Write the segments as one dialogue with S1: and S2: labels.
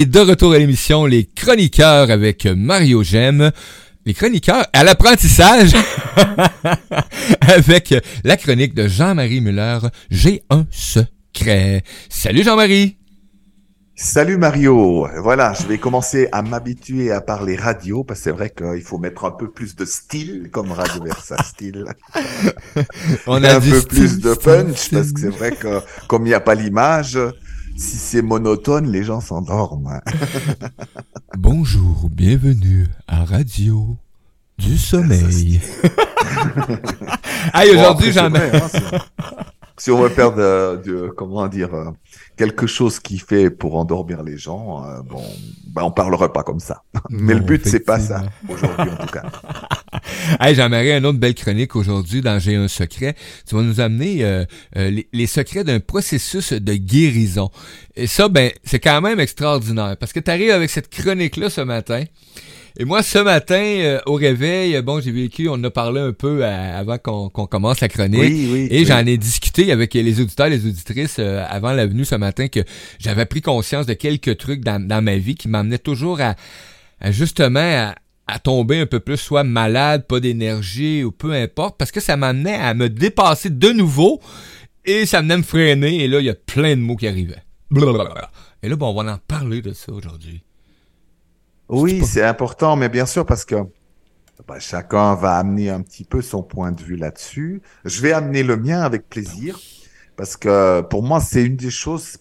S1: Et de retour à l'émission Les Chroniqueurs avec Mario Gem. Les chroniqueurs à l'apprentissage avec la chronique de Jean-Marie Muller. J'ai un secret. Salut Jean-Marie.
S2: Salut Mario. Voilà, je vais commencer à m'habituer à parler radio parce que c'est vrai qu'il faut mettre un peu plus de style comme Radio Versa style. On a un peu plus de punch parce que c'est vrai que comme il n'y a pas l'image, si c'est monotone, les gens s'endorment.
S1: Bonjour, bienvenue à Radio du Sommeil.
S2: Aïe, aujourd'hui, j'en ai. Si on veut perdre de, comment dire, euh, quelque chose qui fait pour endormir les gens, euh, bon, ben on parlera pas comme ça. Mais le but c'est pas ça aujourd'hui en tout cas.
S1: hey, J'aimerais une autre belle chronique aujourd'hui dans J'ai un secret. Tu vas nous amener euh, les, les, secrets d'un processus de guérison. Et ça, ben, c'est quand même extraordinaire parce que tu arrives avec cette chronique là ce matin. Et moi, ce matin, euh, au réveil, bon, j'ai vécu, on en a parlé un peu euh, avant qu'on commence la chronique. et j'en ai discuté avec les auditeurs, les auditrices euh, avant la venue ce matin que j'avais pris conscience de quelques trucs dans, dans ma vie qui m'amenaient toujours à, justement à, tomber un peu plus, soit malade, pas d'énergie ou peu importe, parce que ça m'amenait à me dépasser de nouveau et ça venait me freiner. Et là, il y a plein de mots qui arrivaient. Et là, bon, on va en parler de ça aujourd'hui.
S2: Oui, c'est important, mais bien sûr, parce que bah, chacun va amener un petit peu son point de vue là-dessus. Je vais amener le mien avec plaisir, parce que pour moi, c'est une des choses,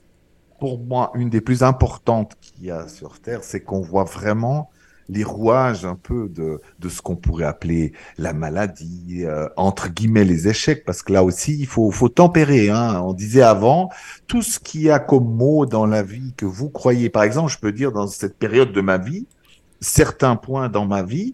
S2: pour moi, une des plus importantes qu'il y a sur Terre, c'est qu'on voit vraiment les rouages un peu de, de ce qu'on pourrait appeler la maladie, euh, entre guillemets les échecs, parce que là aussi, il faut, faut tempérer. Hein. On disait avant, tout ce qu'il y a comme mot dans la vie que vous croyez, par exemple, je peux dire dans cette période de ma vie, certains points dans ma vie,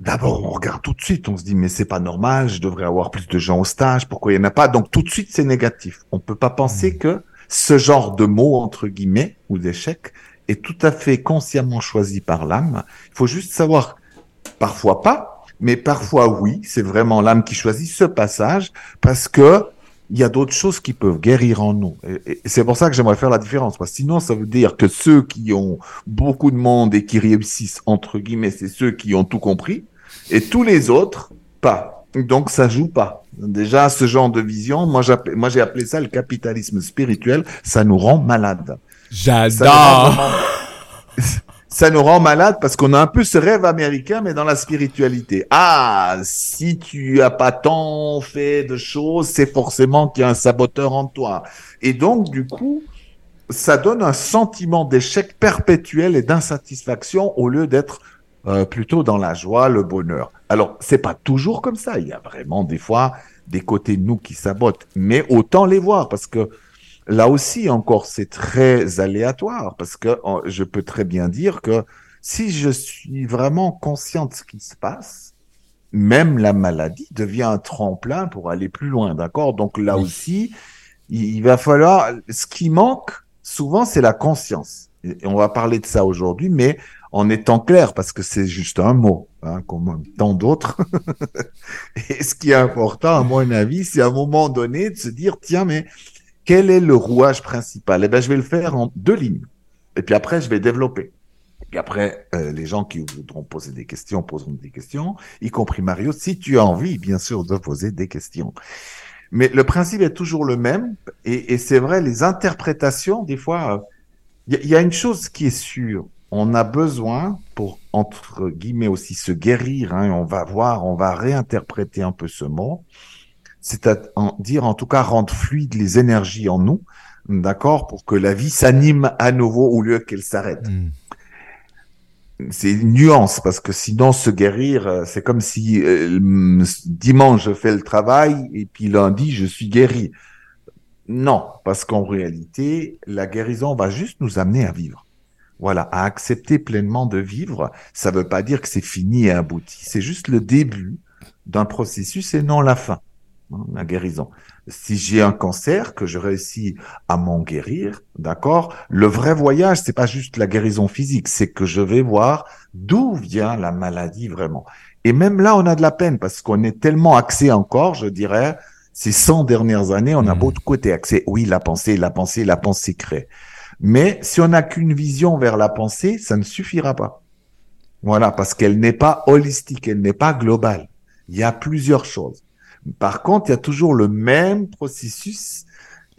S2: D'abord, on regarde tout de suite, on se dit mais c'est pas normal, je devrais avoir plus de gens au stage, pourquoi il y en a pas? Donc tout de suite c'est négatif. On peut pas penser mmh. que ce genre de mots entre guillemets ou d'échec est tout à fait consciemment choisi par l'âme. Il faut juste savoir, parfois pas, mais parfois oui, c'est vraiment l'âme qui choisit ce passage parce que il y a d'autres choses qui peuvent guérir en nous. Et, c'est pour ça que j'aimerais faire la différence. Parce que sinon, ça veut dire que ceux qui ont beaucoup de monde et qui réussissent, entre guillemets, c'est ceux qui ont tout compris. Et tous les autres, pas. Donc, ça joue pas. Déjà, ce genre de vision, moi, moi j'ai appelé ça le capitalisme spirituel. Ça nous rend malades.
S1: J'adore
S2: ça nous rend malade parce qu'on a un peu ce rêve américain, mais dans la spiritualité. Ah, si tu as pas tant fait de choses, c'est forcément qu'il y a un saboteur en toi. Et donc, du coup, ça donne un sentiment d'échec perpétuel et d'insatisfaction au lieu d'être euh, plutôt dans la joie, le bonheur. Alors, c'est pas toujours comme ça. Il y a vraiment des fois des côtés de nous qui sabotent, mais autant les voir parce que Là aussi, encore, c'est très aléatoire parce que je peux très bien dire que si je suis vraiment conscient de ce qui se passe, même la maladie devient un tremplin pour aller plus loin, d'accord? Donc là aussi, il, va falloir. Ce qui manque souvent, c'est la conscience. Et on va parler de ça aujourd'hui, mais en étant clair, parce que c'est juste un mot, hein, comme tant d'autres. Et ce qui est important, à mon avis, c'est à un moment donné de se dire, tiens, mais quel est le rouage principal? Eh bien, je vais le faire en deux lignes. Et puis après, je vais développer. Et après, euh, les gens qui voudront poser des questions poseront des questions, y compris Mario, si tu as envie, bien sûr, de poser des questions. Mais le principe est toujours le même, et, c'est vrai, les interprétations, des fois, il y, a une chose qui est sûre, on a besoin pour, entre guillemets, aussi se guérir, hein, on va voir, on va réinterpréter un peu ce mot, c'est-à-dire en tout cas rendre fluide les énergies en nous, d'accord, pour que la vie s'anime à nouveau au lieu qu'elle s'arrête. Hmm. C'est une nuance parce que sinon se guérir, euh, c'est comme si euh, dimanche je fais le travail et puis lundi je suis guéri. Non, parce qu'en réalité, la guérison va juste nous amener à vivre. Voilà, à accepter pleinement de vivre. Ça ne veut pas dire que c'est fini et abouti. C'est juste le début d'un processus et non la fin. Hein, la guérison. Si j'ai un cancer, que je réussis à m'en guérir, d'accord Le vrai voyage, c'est pas juste la guérison physique, c'est que je vais voir d'où vient la maladie vraiment. Et même là, on a de la peine parce qu'on est tellement axé encore, je dirais, ces 100 dernières années, on a mmh. beaucoup côté axé. Oui, la pensée, la pensée, la pensée crée. Mais si on n'a qu'une vision vers la pensée, ça ne suffira pas. Voilà, parce qu'elle n'est pas holistique, elle n'est pas globale. Il y a plusieurs choses. Par contre, il y a toujours le même processus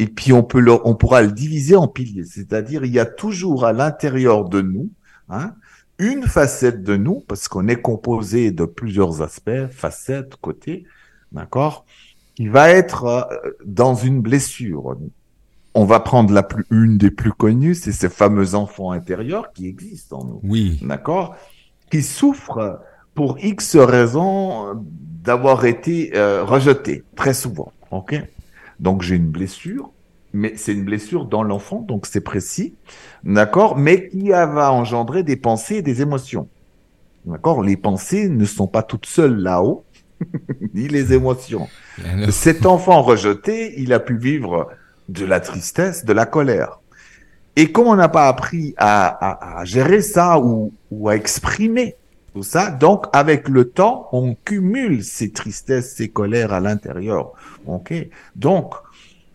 S2: et puis on peut le, on pourra le diviser en piliers. C'est-à-dire, il y a toujours à l'intérieur de nous hein, une facette de nous, parce qu'on est composé de plusieurs aspects, facettes, côtés, d'accord, qui va être euh, dans une blessure. On va prendre la plus, une des plus connues, c'est ces fameux enfants intérieurs qui existent en nous.
S1: Oui.
S2: D'accord Qui souffrent pour X raisons d'avoir été euh, rejetés, très souvent. OK Donc j'ai une blessure, mais c'est une blessure dans l'enfant, donc c'est précis. D'accord Mais qui va engendrer des pensées et des émotions. D'accord Les pensées ne sont pas toutes seules là-haut, ni les émotions. Cet enfant rejeté, il a pu vivre de la tristesse, de la colère. Et comme on n'a pas appris à, à, gérer ça ou, ou, à exprimer tout ça, donc avec le temps, on cumule ces tristesses, ces colères à l'intérieur. Ok Donc,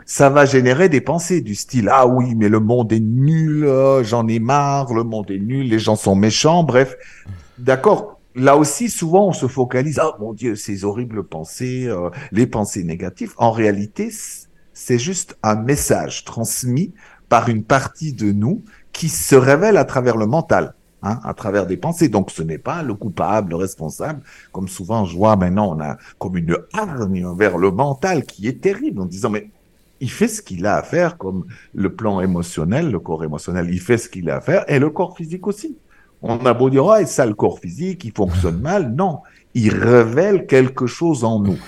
S2: ça va générer des pensées du style ah oui mais le monde est nul, euh, j'en ai marre, le monde est nul, les gens sont méchants, bref, d'accord. Là aussi, souvent, on se focalise, ah mon Dieu, ces horribles pensées, euh, les pensées négatives. En réalité, c'est juste un message transmis par une partie de nous qui se révèle à travers le mental. Hein, à travers des pensées. Donc ce n'est pas le coupable, le responsable, comme souvent je vois maintenant, on a comme une hargne vers le mental qui est terrible en disant mais il fait ce qu'il a à faire, comme le plan émotionnel, le corps émotionnel, il fait ce qu'il a à faire, et le corps physique aussi. On a beau dire, oh, et ça, le corps physique, il fonctionne mal. Non, il révèle quelque chose en nous.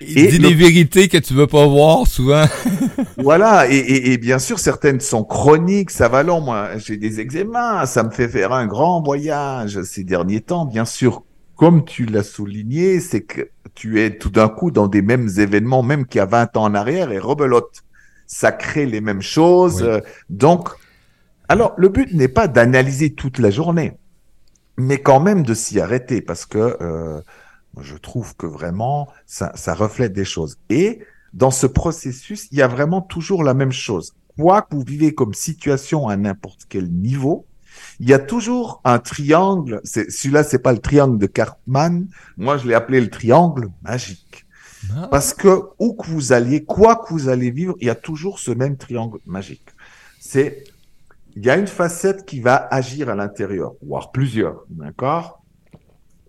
S1: Il dit des vérités que tu veux pas voir souvent.
S2: voilà, et, et, bien sûr, certaines sont chroniques, ça va long. Moi, j'ai des eczémas, ça me fait faire un grand voyage ces derniers temps. Bien sûr, comme tu l'as souligné, c'est que tu es tout d'un coup dans des mêmes événements, même qu'il y a 20 ans en arrière, et rebelote. Ça crée les mêmes choses. Euh, donc, alors, le but n'est pas d'analyser toute la journée, mais quand même de s'y arrêter, parce que euh, je trouve que vraiment, ça, ça reflète des choses. Et dans ce processus, il y a vraiment toujours la même chose. Quoi que vous vivez comme situation à n'importe quel niveau, il y a toujours un triangle. Celui-là, c'est pas le triangle de Cartman. Moi, je l'ai appelé le triangle magique. Ah. Parce que où que vous alliez, quoi que vous allez vivre, il y a toujours ce même triangle magique. C'est, il y a une facette qui va agir à l'intérieur, voire plusieurs, d'accord?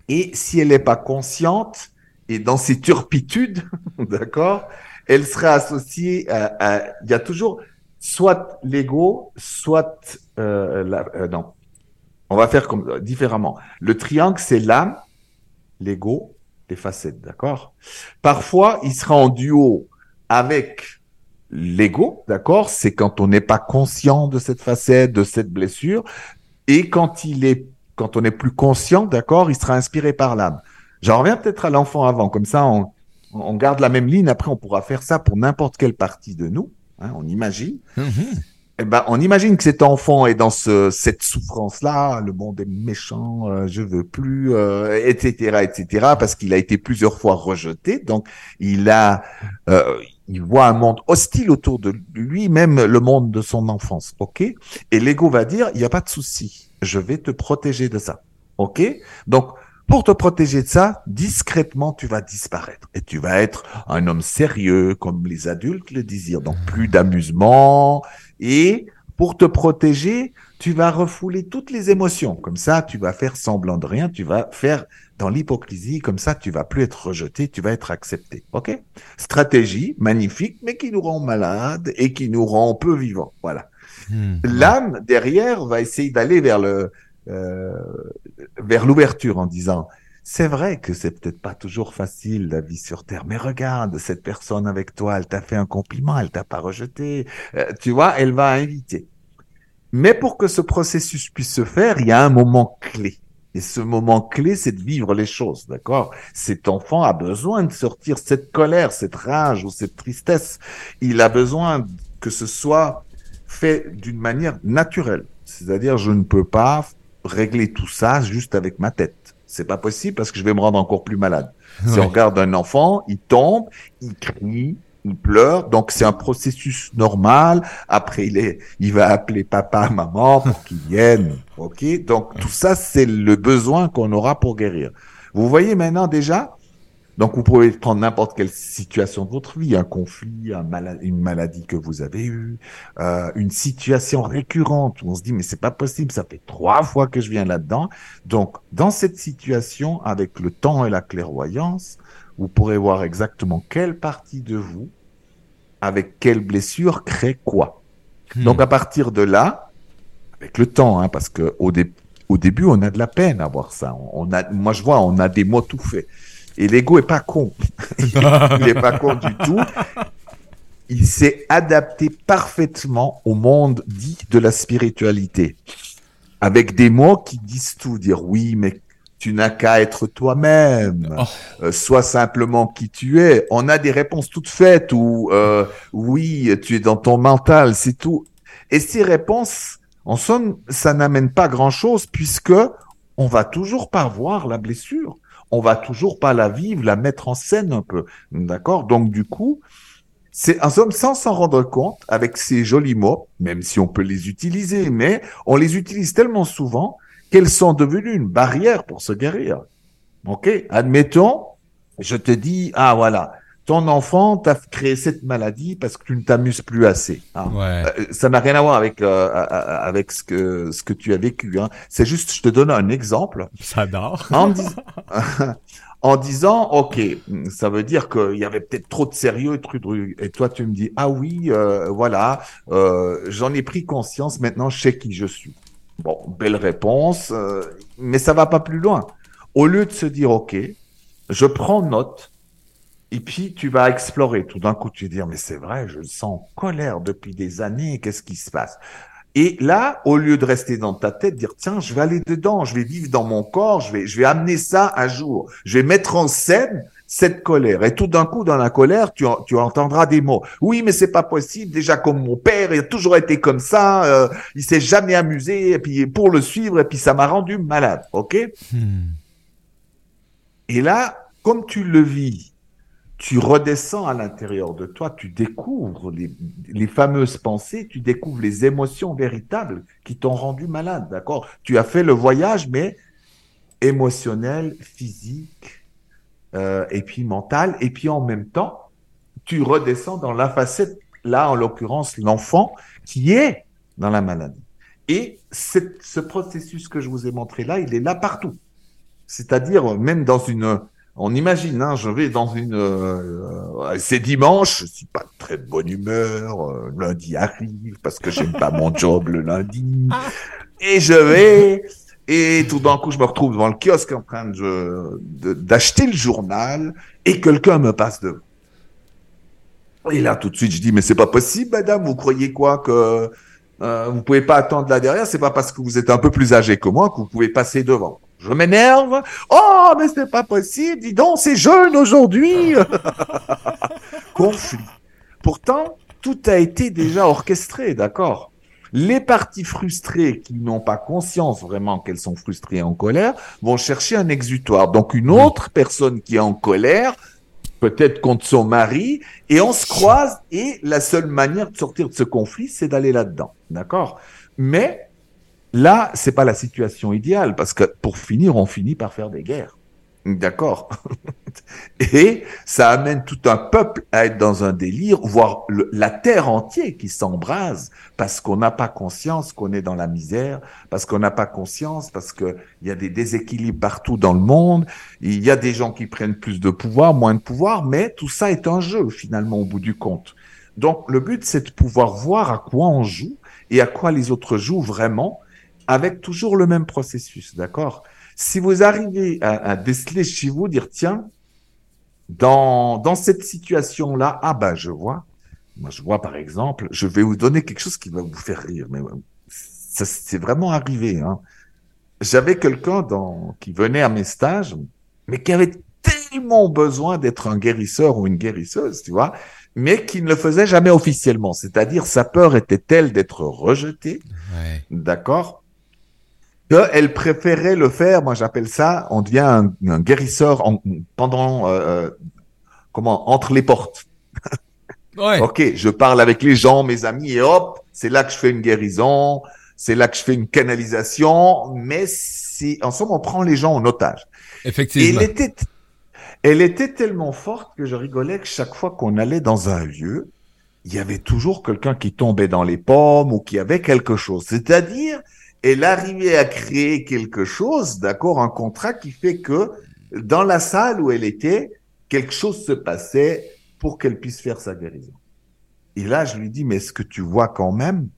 S2: Et si elle n'est pas consciente et dans ses turpitudes, d'accord, elle sera associée à, il y a toujours soit l'ego, soit euh, la, euh, non, on va faire comme différemment. Le triangle, c'est l'âme, l'ego, les facettes, d'accord? Parfois, il sera en duo avec l'ego, d'accord? C'est quand on n'est pas conscient de cette facette, de cette blessure, et quand il est, quand on est plus conscient, d'accord, il sera inspiré par l'âme. J'en reviens peut-être à l'enfant avant, comme ça, on, on garde la même ligne. Après, on pourra faire ça pour n'importe quelle partie de nous. Hein, on imagine. Mm-hmm eh ben, on imagine que cet enfant est dans ce, cette souffrance-là, le monde est méchant, euh, je veux plus, euh, etc., etc., parce qu'il a été plusieurs fois rejeté. Donc, il a, euh, il voit un monde hostile autour de lui, même le monde de son enfance, ok? Et l'ego va dire, il n'y a pas de souci, je vais te protéger de ça, ok? Donc, pour te protéger de ça, discrètement, tu vas disparaître et tu vas être un homme sérieux, comme les adultes le désirent. Donc, plus d'amusement et pour te protéger, tu vas refouler toutes les émotions. Comme ça, tu vas faire semblant de rien, tu vas faire dans l'hypocrisie, comme ça, tu vas plus être rejeté, tu vas être accepté. OK? Stratégie magnifique, mais qui nous rend malades et qui nous rend peu vivants. Voilà. Hmm. L'âme, derrière, va essayer d'aller vers le vers l'ouverture en disant c'est vrai que c'est peut-être pas toujours facile la vie sur Terre, mais regarde cette personne avec toi, elle t'a fait un compliment, elle t'a pas rejeté, euh, tu vois, elle va inviter. Mais pour que ce processus puisse se faire, il y a un moment clé. Et ce moment clé, c'est de vivre les choses, d'accord? Cet enfant a besoin de sortir cette colère, cette rage ou cette tristesse. Il a besoin que ce soit fait d'une manière naturelle. C'est-à-dire, je ne peux pas régler tout ça juste avec ma tête. C'est pas possible parce que je vais me rendre encore plus malade. Si on regarde un enfant, il tombe, il crie, il pleure, donc c'est un processus normal. Après, il est, il va appeler papa, maman pour qu'ils viennent. Ok, donc tout ça, c'est le besoin qu'on aura pour guérir. Vous voyez maintenant déjà. Donc vous pouvez prendre n'importe quelle situation de votre vie, un conflit, un une maladie que vous avez eue, euh, une situation récurrente où on se dit mais c'est pas possible, ça fait trois fois que je viens là-dedans. Donc dans cette situation, avec le temps et la clairvoyance, vous pourrez voir exactement quelle partie de vous, avec quelle blessure, crée quoi. Hmm. Donc à partir de là, avec le temps, hein, parce que au, au, début, on a de la peine à voir ça. On a, moi, je vois, on a des mots tout faits. Et l'ego est pas con. il est pas con du tout. Il s'est adapté parfaitement au monde dit de la spiritualité. Avec des mots qui disent tout, dire oui, mais tu n'as qu'à être toi-même, oh. euh, sois simplement qui tu es. On a des réponses toutes faites ou euh, oui, tu es dans ton mental, c'est tout. Et ces réponses, en somme, ça n'amène pas grand-chose puisque on va toujours pas voir la blessure, on va toujours pas la vivre, la mettre en scène un peu, d'accord? Donc du coup, c'est en somme sans s'en rendre compte avec ces jolis mots, même si on peut les utiliser, mais on les utilise tellement souvent qu'elles sont devenues une barrière pour se guérir. Ok, admettons, je te dis, ah voilà, ton enfant t'a créé cette maladie parce que tu ne t'amuses plus assez. Hein. Ouais. Euh, ça n'a rien à voir avec euh, avec ce que ce que tu as vécu. Hein. C'est juste, je te donne un exemple.
S1: Ça dort.
S2: En, en disant, ok, ça veut dire qu'il y avait peut-être trop de sérieux et toi tu me dis, ah oui, euh, voilà, j'en ai pris conscience. Maintenant, je sais qui je suis. Bon, belle réponse, mais ça va pas plus loin. Au lieu de se dire, OK, je prends note, et puis tu vas explorer. Tout d'un coup, tu vas dire, mais c'est vrai, je sens colère depuis des années, qu'est-ce qui se passe? Et là, au lieu de rester dans ta tête, dire, tiens, je vais aller dedans, je vais vivre dans mon corps, je vais, je vais amener ça un jour, je vais mettre en scène cette colère. Et tout d'un coup, dans la colère, tu, tu entendras des mots. Oui, mais c'est pas possible. Déjà, comme mon père, il a toujours été comme ça. Euh, il s'est jamais amusé. Et puis pour le suivre, et puis ça m'a rendu malade. Ok? Hmm. Et là, comme tu le vis, tu redescends à l'intérieur de toi, tu découvres les, fameuses pensées, tu découvres les émotions véritables qui t'ont rendu malade. D'accord? Tu as fait le voyage, mais émotionnel, physique, euh, et puis mental, et puis en même temps, tu redescends dans la facette, là en l'occurrence l'enfant, qui est dans la maladie. Et ce processus que je vous ai montré là, il est là partout. C'est-à-dire même dans une, on imagine, hein, je vais dans une, euh, c'est dimanche, je suis pas très de bonne humeur, euh, lundi arrive parce que j'aime pas mon job le lundi, ah. et je vais et tout d'un coup, je me retrouve devant le kiosque en train de, d'acheter le journal et quelqu'un me passe devant. Et là, tout de suite, je dis, mais c'est pas possible, madame, vous croyez quoi que euh, vous pouvez pas attendre là derrière, c'est pas parce que vous êtes un peu plus âgé que moi que vous pouvez passer devant. Je m'énerve. Oh, mais c'est pas possible, dis donc, c'est jeune aujourd'hui. Conflit. Pourtant, tout a été déjà orchestré, d'accord les parties frustrées qui n'ont pas conscience vraiment qu'elles sont frustrées et en colère vont chercher un exutoire. Donc une autre personne qui est en colère, peut-être contre son mari, et on se croise et la seule manière de sortir de ce conflit, c'est d'aller là-dedans. D'accord? Mais là, c'est pas la situation idéale parce que pour finir, on finit par faire des guerres. D'accord. Et ça amène tout un peuple à être dans un délire, voire la terre entière qui s'embrase parce qu'on n'a pas conscience qu'on est dans la misère, parce qu'on n'a pas conscience, parce qu'il y a des déséquilibres partout dans le monde, il y a des gens qui prennent plus de pouvoir, moins de pouvoir, mais tout ça est un jeu finalement au bout du compte. Donc le but c'est de pouvoir voir à quoi on joue et à quoi les autres jouent vraiment avec toujours le même processus, d'accord? Si vous arrivez à, déceler chez vous, dire tiens, dans, dans cette situation-là, ah ben je vois, moi je vois par exemple, je vais vous donner quelque chose qui va vous faire rire, mais ça c'est vraiment arrivé. Hein. J'avais quelqu'un dans qui venait à mes stages, mais qui avait tellement besoin d'être un guérisseur ou une guérisseuse, tu vois, mais qui ne le faisait jamais officiellement. C'est-à-dire sa peur était telle d'être rejetée, ouais. d'accord, elle préférait le faire, moi j'appelle ça, on devient un, guérisseur en, pendant, euh, euh, comment, entre les portes. Ok, je parle avec les gens, mes amis, et hop, c'est là que je fais une guérison, c'est là que je fais une canalisation, mais c'est, en somme, on prend les gens en otage.
S1: Effectivement.
S2: Et elle était, elle était tellement forte que je rigolais que chaque fois qu'on allait dans un lieu, il y avait toujours quelqu'un qui tombait dans les pommes ou qui avait quelque chose. C'est-à-dire, elle arrivait à créer quelque chose, d'accord, un contrat qui fait que dans la salle où elle était, quelque chose se passait pour qu'elle puisse faire sa guérison. Et là, je lui dis, mais est-ce que tu vois quand même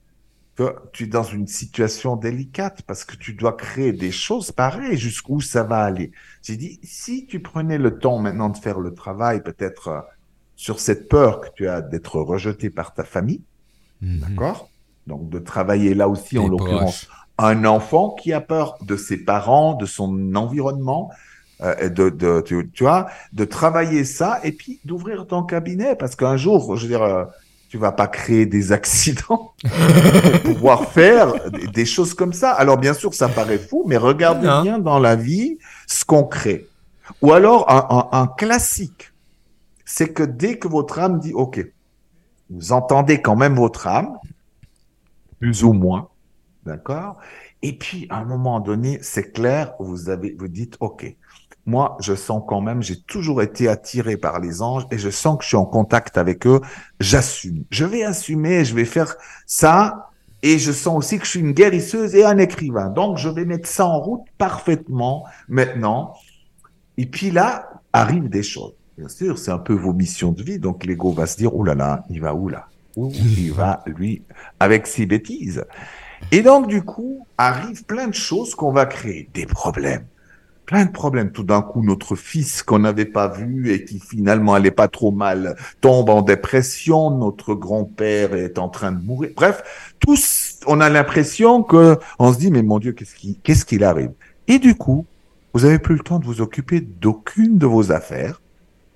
S2: que tu es dans une situation délicate parce que tu dois créer des choses pareilles? Jusqu'où ça va aller? J'ai dit, si tu prenais le temps maintenant de faire le travail, peut-être euh, sur cette peur que tu as d'être rejeté par ta famille, mhm. d'accord? Donc de travailler là aussi, en l'occurrence, un enfant qui a peur de ses parents, de son environnement, euh, de, de tu, vois, de travailler ça et puis d'ouvrir ton cabinet parce qu'un jour, je veux dire, euh, tu vas pas créer des accidents pour pouvoir faire des, choses comme ça. Alors bien sûr, ça paraît fou, mais regardez bien dans la vie ce qu'on crée. Ou alors un, un, un classique, c'est que dès que votre âme dit OK, vous entendez quand même votre âme, plus ou moins, d'accord? Et puis à un moment donné, c'est clair, vous avez, vous dites OK moi, je sens quand même, j'ai toujours été attiré par les anges et je sens que je suis en contact avec eux. J'assume. Je vais assumer, je vais faire ça. Et je sens aussi que je suis une guérisseuse et un écrivain. Donc, je vais mettre ça en route parfaitement maintenant. Et puis là, arrivent des choses. Bien sûr, c'est un peu vos missions de vie. Donc, l'ego va se dire, oh là là, il va où là? Où il va, lui, avec ses bêtises? Et donc, du coup, arrivent plein de choses qu'on va créer. Des problèmes plein de problèmes. Tout d'un coup, notre fils qu'on n'avait pas vu et qui finalement allait pas trop mal tombe en dépression. Notre grand-père est en train de mourir. Bref, tous, on a l'impression que on se dit mais mon Dieu, qu'est-ce qui, qu'est-ce qu'il arrive? Et du coup, vous avez plus le temps de vous occuper d'aucune de vos affaires.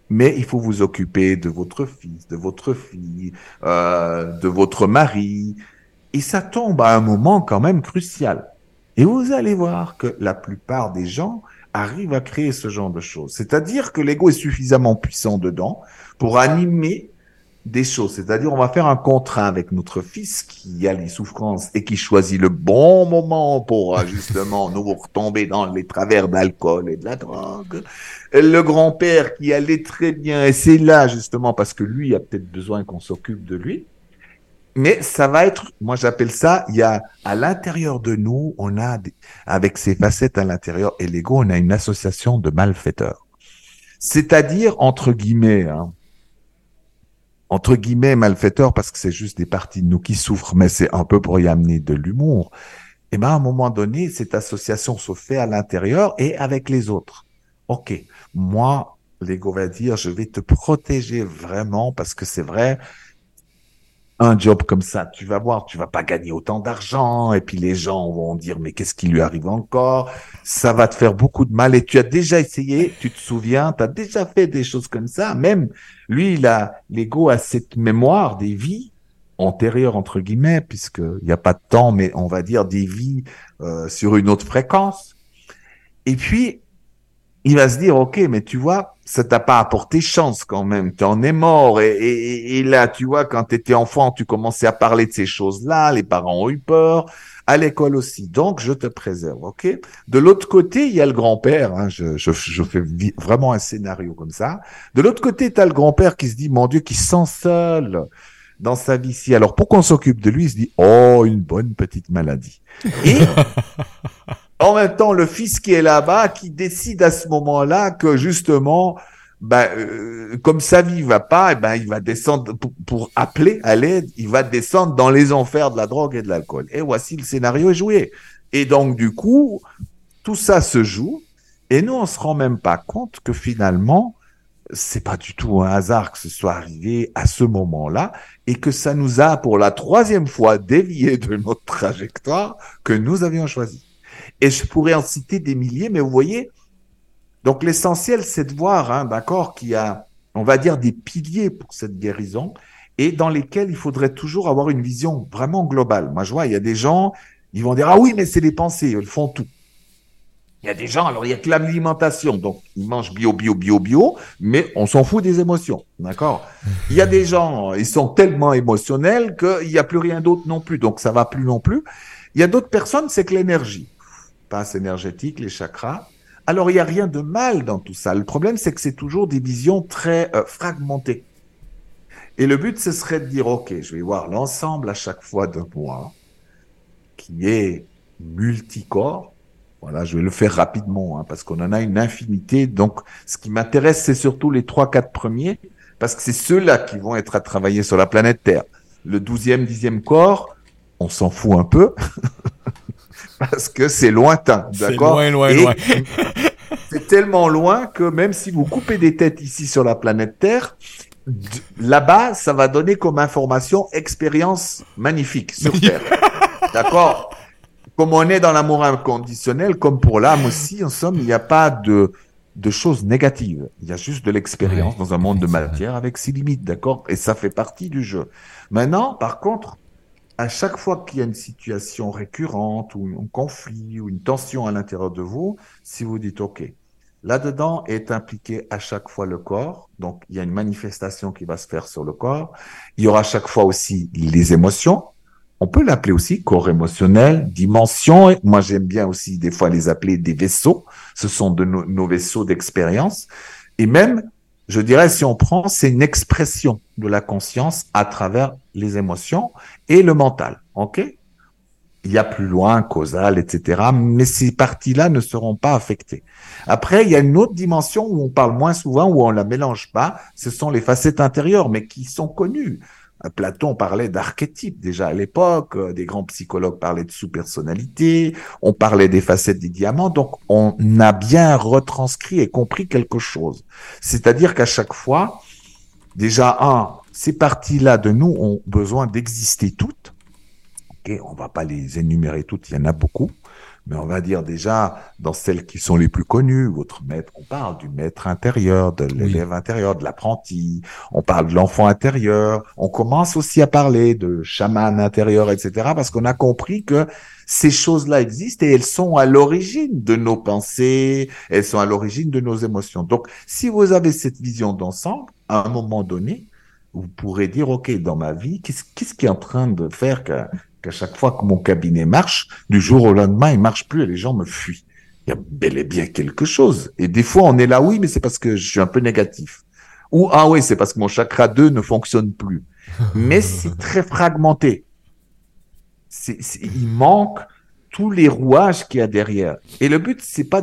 S2: Mais il faut vous occuper de votre fils, de votre fille, euh, de votre mari. Et ça tombe à un moment quand même crucial. Et vous allez voir que la plupart des gens arrive à créer ce genre de choses. C'est-à-dire que l'ego est suffisamment puissant dedans pour animer des choses. C'est-à-dire, on va faire un contrat avec notre fils qui a les souffrances et qui choisit le bon moment pour euh, justement nous retomber dans les travers d'alcool et de la drogue. Le grand-père qui allait très bien et c'est là justement parce que lui a peut-être besoin qu'on s'occupe de lui mais ça va être, moi j'appelle ça, il y a à l'intérieur de nous, on a avec ces facettes à l'intérieur et l'ego, on a une association de malfaiteurs. C'est-à-dire entre guillemets, hein, entre guillemets malfaiteurs parce que c'est juste des parties de nous qui souffrent, mais c'est un peu pour y amener de l'humour. Et eh ben à un moment donné, cette association se fait à l'intérieur et avec les autres. Ok, moi l'ego va dire, je vais te protéger vraiment parce que c'est vrai un job comme ça, tu vas voir, tu vas pas gagner autant d'argent, et puis les gens vont dire mais qu'est-ce qui lui arrive encore? Ça va te faire beaucoup de mal. Et tu as déjà essayé, tu te souviens, tu as déjà fait des choses comme ça. Même lui, il a l'ego a cette mémoire des vies antérieures entre guillemets, puisque il n'y a pas de temps, mais on va dire des vies euh, sur une autre fréquence. Et puis il va se dire, OK, mais tu vois, ça t'a pas apporté chance quand même. Tu en es mort. Et, là, tu vois, quand tu étais enfant, tu commençais à parler de ces choses-là. Les parents ont eu peur. À l'école aussi. Donc, je te préserve. OK? De l'autre côté, il y a le grand-père. Hein, je, je, fais vraiment un scénario comme ça. De l'autre côté, tu as le grand-père qui se dit, mon Dieu, qui sent seul dans sa vie ci. Alors, pour qu'on s'occupe de lui, il se dit, oh, une bonne petite maladie. Et en même temps le fils qui est là-bas qui décide à ce moment-là que justement ben, euh, comme sa vie va pas, eh ben, il va descendre pour, appeler à l'aide, il va descendre dans les enfers de la drogue et de l'alcool. Et voici le scénario est joué. Et donc, du coup, tout ça se joue, et nous, on se rend même pas compte que finalement, c'est pas du tout un hasard que ce soit arrivé à ce moment-là, et que ça nous a, pour la troisième fois, dévié de notre trajectoire que nous avions choisi. Et je pourrais en citer des milliers, mais vous voyez, donc l'essentiel, c'est de voir, hein, d'accord, qu'il y a, on va dire, des piliers pour cette guérison et dans lesquels il faudrait toujours avoir une vision vraiment globale. Moi, je vois, il y a des gens, ils vont dire, ah oui, mais c'est les pensées, ils font tout. Il y a des gens, alors il y a que l'alimentation, donc ils mangent bio, bio, bio, bio, mais on s'en fout des émotions, d'accord? Il y a des gens, ils sont tellement émotionnels qu'il n'y a plus rien d'autre non plus, donc ça va plus non plus. Il y a d'autres personnes, c'est que l'énergie, passe énergétique, les chakras. Alors il n'y a rien de mal dans tout ça. Le problème, c'est que c'est toujours des visions très euh, fragmentées. Et le but, ce serait de dire, OK, je vais voir l'ensemble à chaque fois de moi, qui est multicorps, voilà, je vais le faire rapidement hein, parce qu'on en a une infinité. Donc, ce qui m'intéresse, c'est surtout les trois, quatre premiers parce que c'est ceux-là qui vont être à travailler sur la planète Terre. Le douzième, dixième corps, on s'en fout un peu parce que c'est lointain, d'accord
S1: C'est loin, loin, loin.
S2: c'est tellement loin que même si vous coupez des têtes ici sur la planète Terre, là-bas, ça va donner comme information expérience magnifique sur Terre. D'accord comme on est dans l'amour inconditionnel, comme pour l'âme aussi, en somme, il n'y a pas de, de choses négatives. Il y a juste de l'expérience dans un monde de matière avec ses limites, d'accord Et ça fait partie du jeu. Maintenant, par contre, à chaque fois qu'il y a une situation récurrente ou un conflit ou une tension à l'intérieur de vous, si vous dites OK, là-dedans est impliqué à chaque fois le corps, donc il y a une manifestation qui va se faire sur le corps. Il y aura à chaque fois aussi les émotions, on peut l'appeler aussi corps émotionnel, dimension. Moi, j'aime bien aussi des fois les appeler des vaisseaux. Ce sont de nos, vaisseaux d'expérience. Et même, je dirais, si on prend, c'est une expression de la conscience à travers les émotions et le mental. OK? Il y a plus loin, causal, etc. Mais ces parties-là ne seront pas affectées. Après, il y a une autre dimension où on parle moins souvent, où on la mélange pas. Ce sont les facettes intérieures, mais qui sont connues. Platon parlait d'archétypes déjà à l'époque, euh, des grands psychologues parlaient de sous-personnalité, on parlait des facettes des diamants, donc on a bien retranscrit et compris quelque chose. C'est-à-dire qu'à chaque fois, déjà, un, ces parties-là de nous ont besoin d'exister toutes. Okay, on va pas les énumérer toutes, il y en a beaucoup mais on va dire déjà dans celles qui sont les plus connues, votre maître, on parle du maître intérieur, de l'élève intérieur, de l'apprenti, on parle de l'enfant intérieur, on commence aussi à parler de chaman intérieur, etc., parce qu'on a compris que ces choses-là existent et elles sont à l'origine de nos pensées, elles sont à l'origine de nos émotions. Donc, si vous avez cette vision d'ensemble, à un moment donné, vous pourrez dire, OK, dans ma vie, qu'est-ce, qu'est-ce qui est en train de faire que à chaque fois que mon cabinet marche, du jour au lendemain, il marche plus et les gens me fuient. Il y a bel et bien quelque chose. Et des fois, on est là, oui, mais c'est parce que je suis un peu négatif. Ou, ah oui, c'est parce que mon chakra 2 ne fonctionne plus. mais c'est très fragmenté. Il manque tous les rouages qu'il y a derrière. Et le but, c'est pas,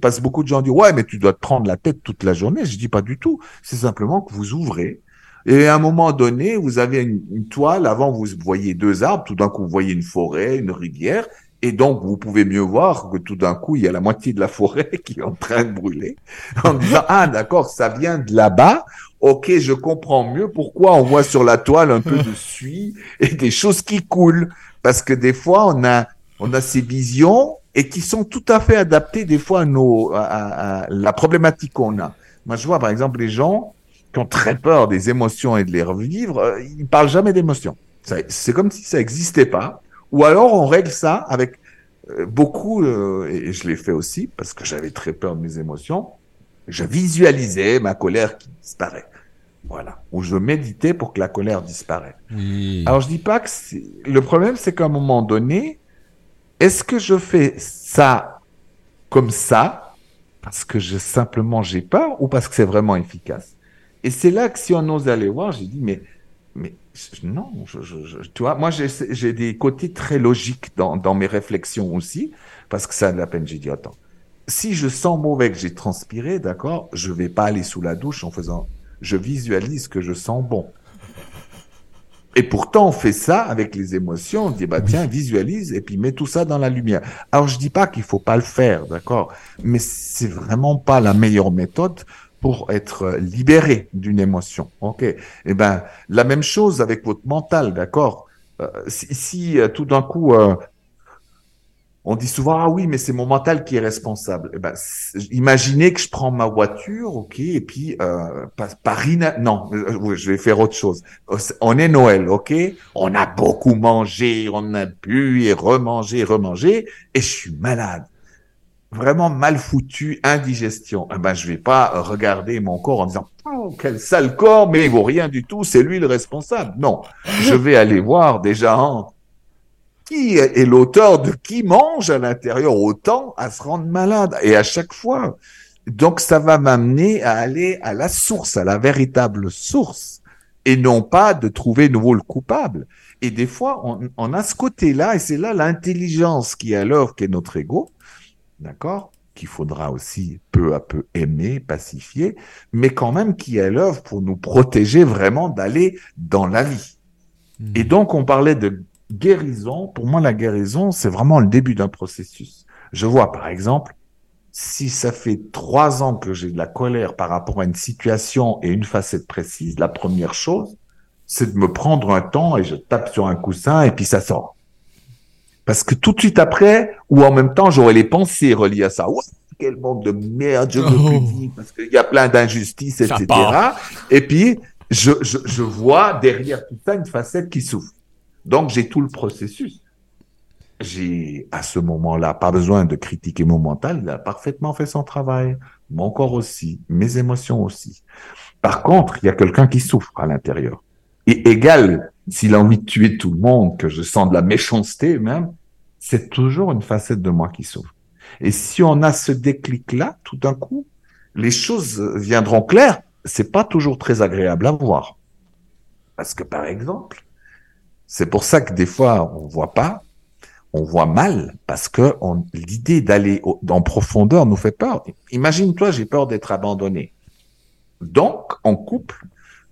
S2: parce que beaucoup de gens disent, ouais, mais tu dois te prendre la tête toute la journée. Je dis pas du tout. C'est simplement que vous ouvrez, et à un moment donné, vous avez une, toile, avant vous voyez deux arbres, tout d'un coup vous voyez une forêt, une rivière, et donc vous pouvez mieux voir que tout d'un coup il y a la moitié de la forêt qui est en train de brûler, en disant ah d'accord, ça vient de là-bas, ok je comprends mieux pourquoi on voit sur la toile un peu de suie et des choses qui coulent, parce que des fois on a on a ces visions et qui sont tout à fait adaptées des fois à nos à la problématique qu'on a. Moi je vois par exemple les gens qui ont très peur des émotions et de les revivre, euh, ils parlent jamais d'émotions. C'est comme si ça n'existait pas. Ou alors on règle ça avec euh, beaucoup, euh, et je l'ai fait aussi parce que j'avais très peur de mes émotions. Je visualisais ma colère qui disparaît. Voilà. Ou je méditais pour que la colère disparaisse. Alors je dis pas que le problème, c'est qu'à un moment donné, est-ce que je fais ça comme ça parce que je simplement j'ai peur ou parce que c'est vraiment efficace? Et c'est là que si on ose aller voir, j'ai dit, mais, mais non, je, je, tu vois, moi j'ai des côtés très logiques dans, dans mes réflexions aussi, parce que ça a de la peine. J'ai dit, attends, si je sens mauvais que j'ai transpiré, d'accord, je vais pas aller sous la douche en faisant, je visualise que je sens bon. Et pourtant, on fait ça avec les émotions. On dit, bah, tiens, visualise et puis mets tout ça dans la lumière. Alors, je dis pas qu'il faut pas le faire, d'accord? Mais c'est vraiment pas la meilleure méthode pour être libéré d'une émotion. Ok. Eh ben, la même chose avec votre mental, d'accord? Euh, si, euh, tout d'un coup, euh, on dit souvent ah oui, mais c'est mon mental qui est responsable. Eh ben, imaginez que je prends ma voiture, ok, et puis euh, Paris, non, je vais faire autre chose. On est Noël, ok? On a beaucoup mangé, on a bu et remangé, remangé, et je suis malade. Vraiment mal foutu, indigestion, eh ben, je vais pas regarder mon corps en disant, oh, quel sale corps, mais il vaut rien du tout, c'est lui le responsable. Non. Je vais aller voir déjà qui est l'auteur de qui mange à l'intérieur autant à se rendre malade. Et à chaque fois. Donc, ça va m'amener à aller à la source, à la véritable source, et non pas de trouver nouveau le coupable. Et des fois, on, on a ce côté-là, et c'est là l'intelligence qui est à qui est notre ego, d'accord? Qu'il faudra aussi peu à peu aimer, pacifier, mais quand même qui est l'œuvre pour nous protéger vraiment d'aller dans la vie. Hmm. Et donc, on parlait de guérison. Pour moi, la guérison, c'est vraiment le début d'un processus. Je vois, par exemple, si ça fait trois ans que j'ai de la colère par rapport à une situation et une facette précise, la première chose, c'est de me prendre un temps et je tape sur un coussin et puis ça sort. Parce que tout de suite après, ou en même temps, j'aurais les pensées reliées à ça. quel monde de merde, je oh. dire, parce qu'il y a plein d'injustices, etc. Et puis, je, je, je vois derrière tout ça une facette qui souffre. Donc, j'ai tout le processus. J'ai, à ce moment-là, pas besoin de critiquer mon mental, il a parfaitement fait son travail. Mon corps aussi, mes émotions aussi. Par contre, il y a quelqu'un qui souffre à l'intérieur. Et égal s'il a envie de tuer tout le monde, que je sens de la méchanceté même, c'est toujours une facette de moi qui souffre. Et si on a ce déclic-là, tout d'un coup, les choses viendront claires. C'est pas toujours très agréable à voir. Parce que, par exemple, c'est pour ça que des fois, on voit pas, on voit mal, parce que l'idée d'aller en profondeur nous fait peur. Imagine-toi, j'ai peur d'être abandonné. Donc, en couple,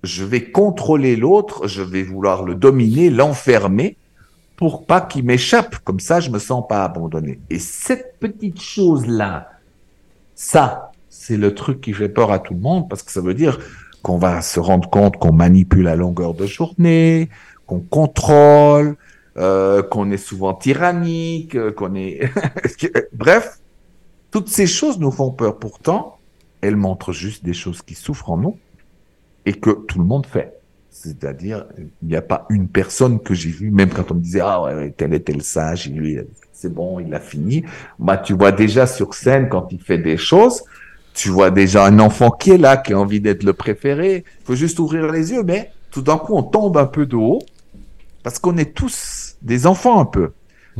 S2: je vais contrôler l'autre, je vais vouloir le dominer, l'enfermer pour pas qu'il m'échappe. Comme ça, je me sens pas abandonné. Et cette petite chose-là, ça, c'est le truc qui fait peur à tout le monde parce que ça veut dire qu'on va se rendre compte qu'on manipule à longueur de journée, qu'on contrôle, euh, qu'on est souvent tyrannique, euh, qu'on est... Bref, toutes ces choses nous font peur. Pourtant, elles montrent juste des choses qui souffrent en nous et que tout le monde fait. C'est-à-dire, il n'y a pas une personne que j'ai vue, même quand on me disait, ah ouais, tel et tel sage, lui, c'est bon, il a fini. Bah, tu vois déjà sur scène, quand il fait des choses, tu vois déjà un enfant qui est là, qui a envie d'être le préféré. Il faut juste ouvrir les yeux, mais tout d'un coup, on tombe un peu de haut, parce qu'on est tous des enfants un peu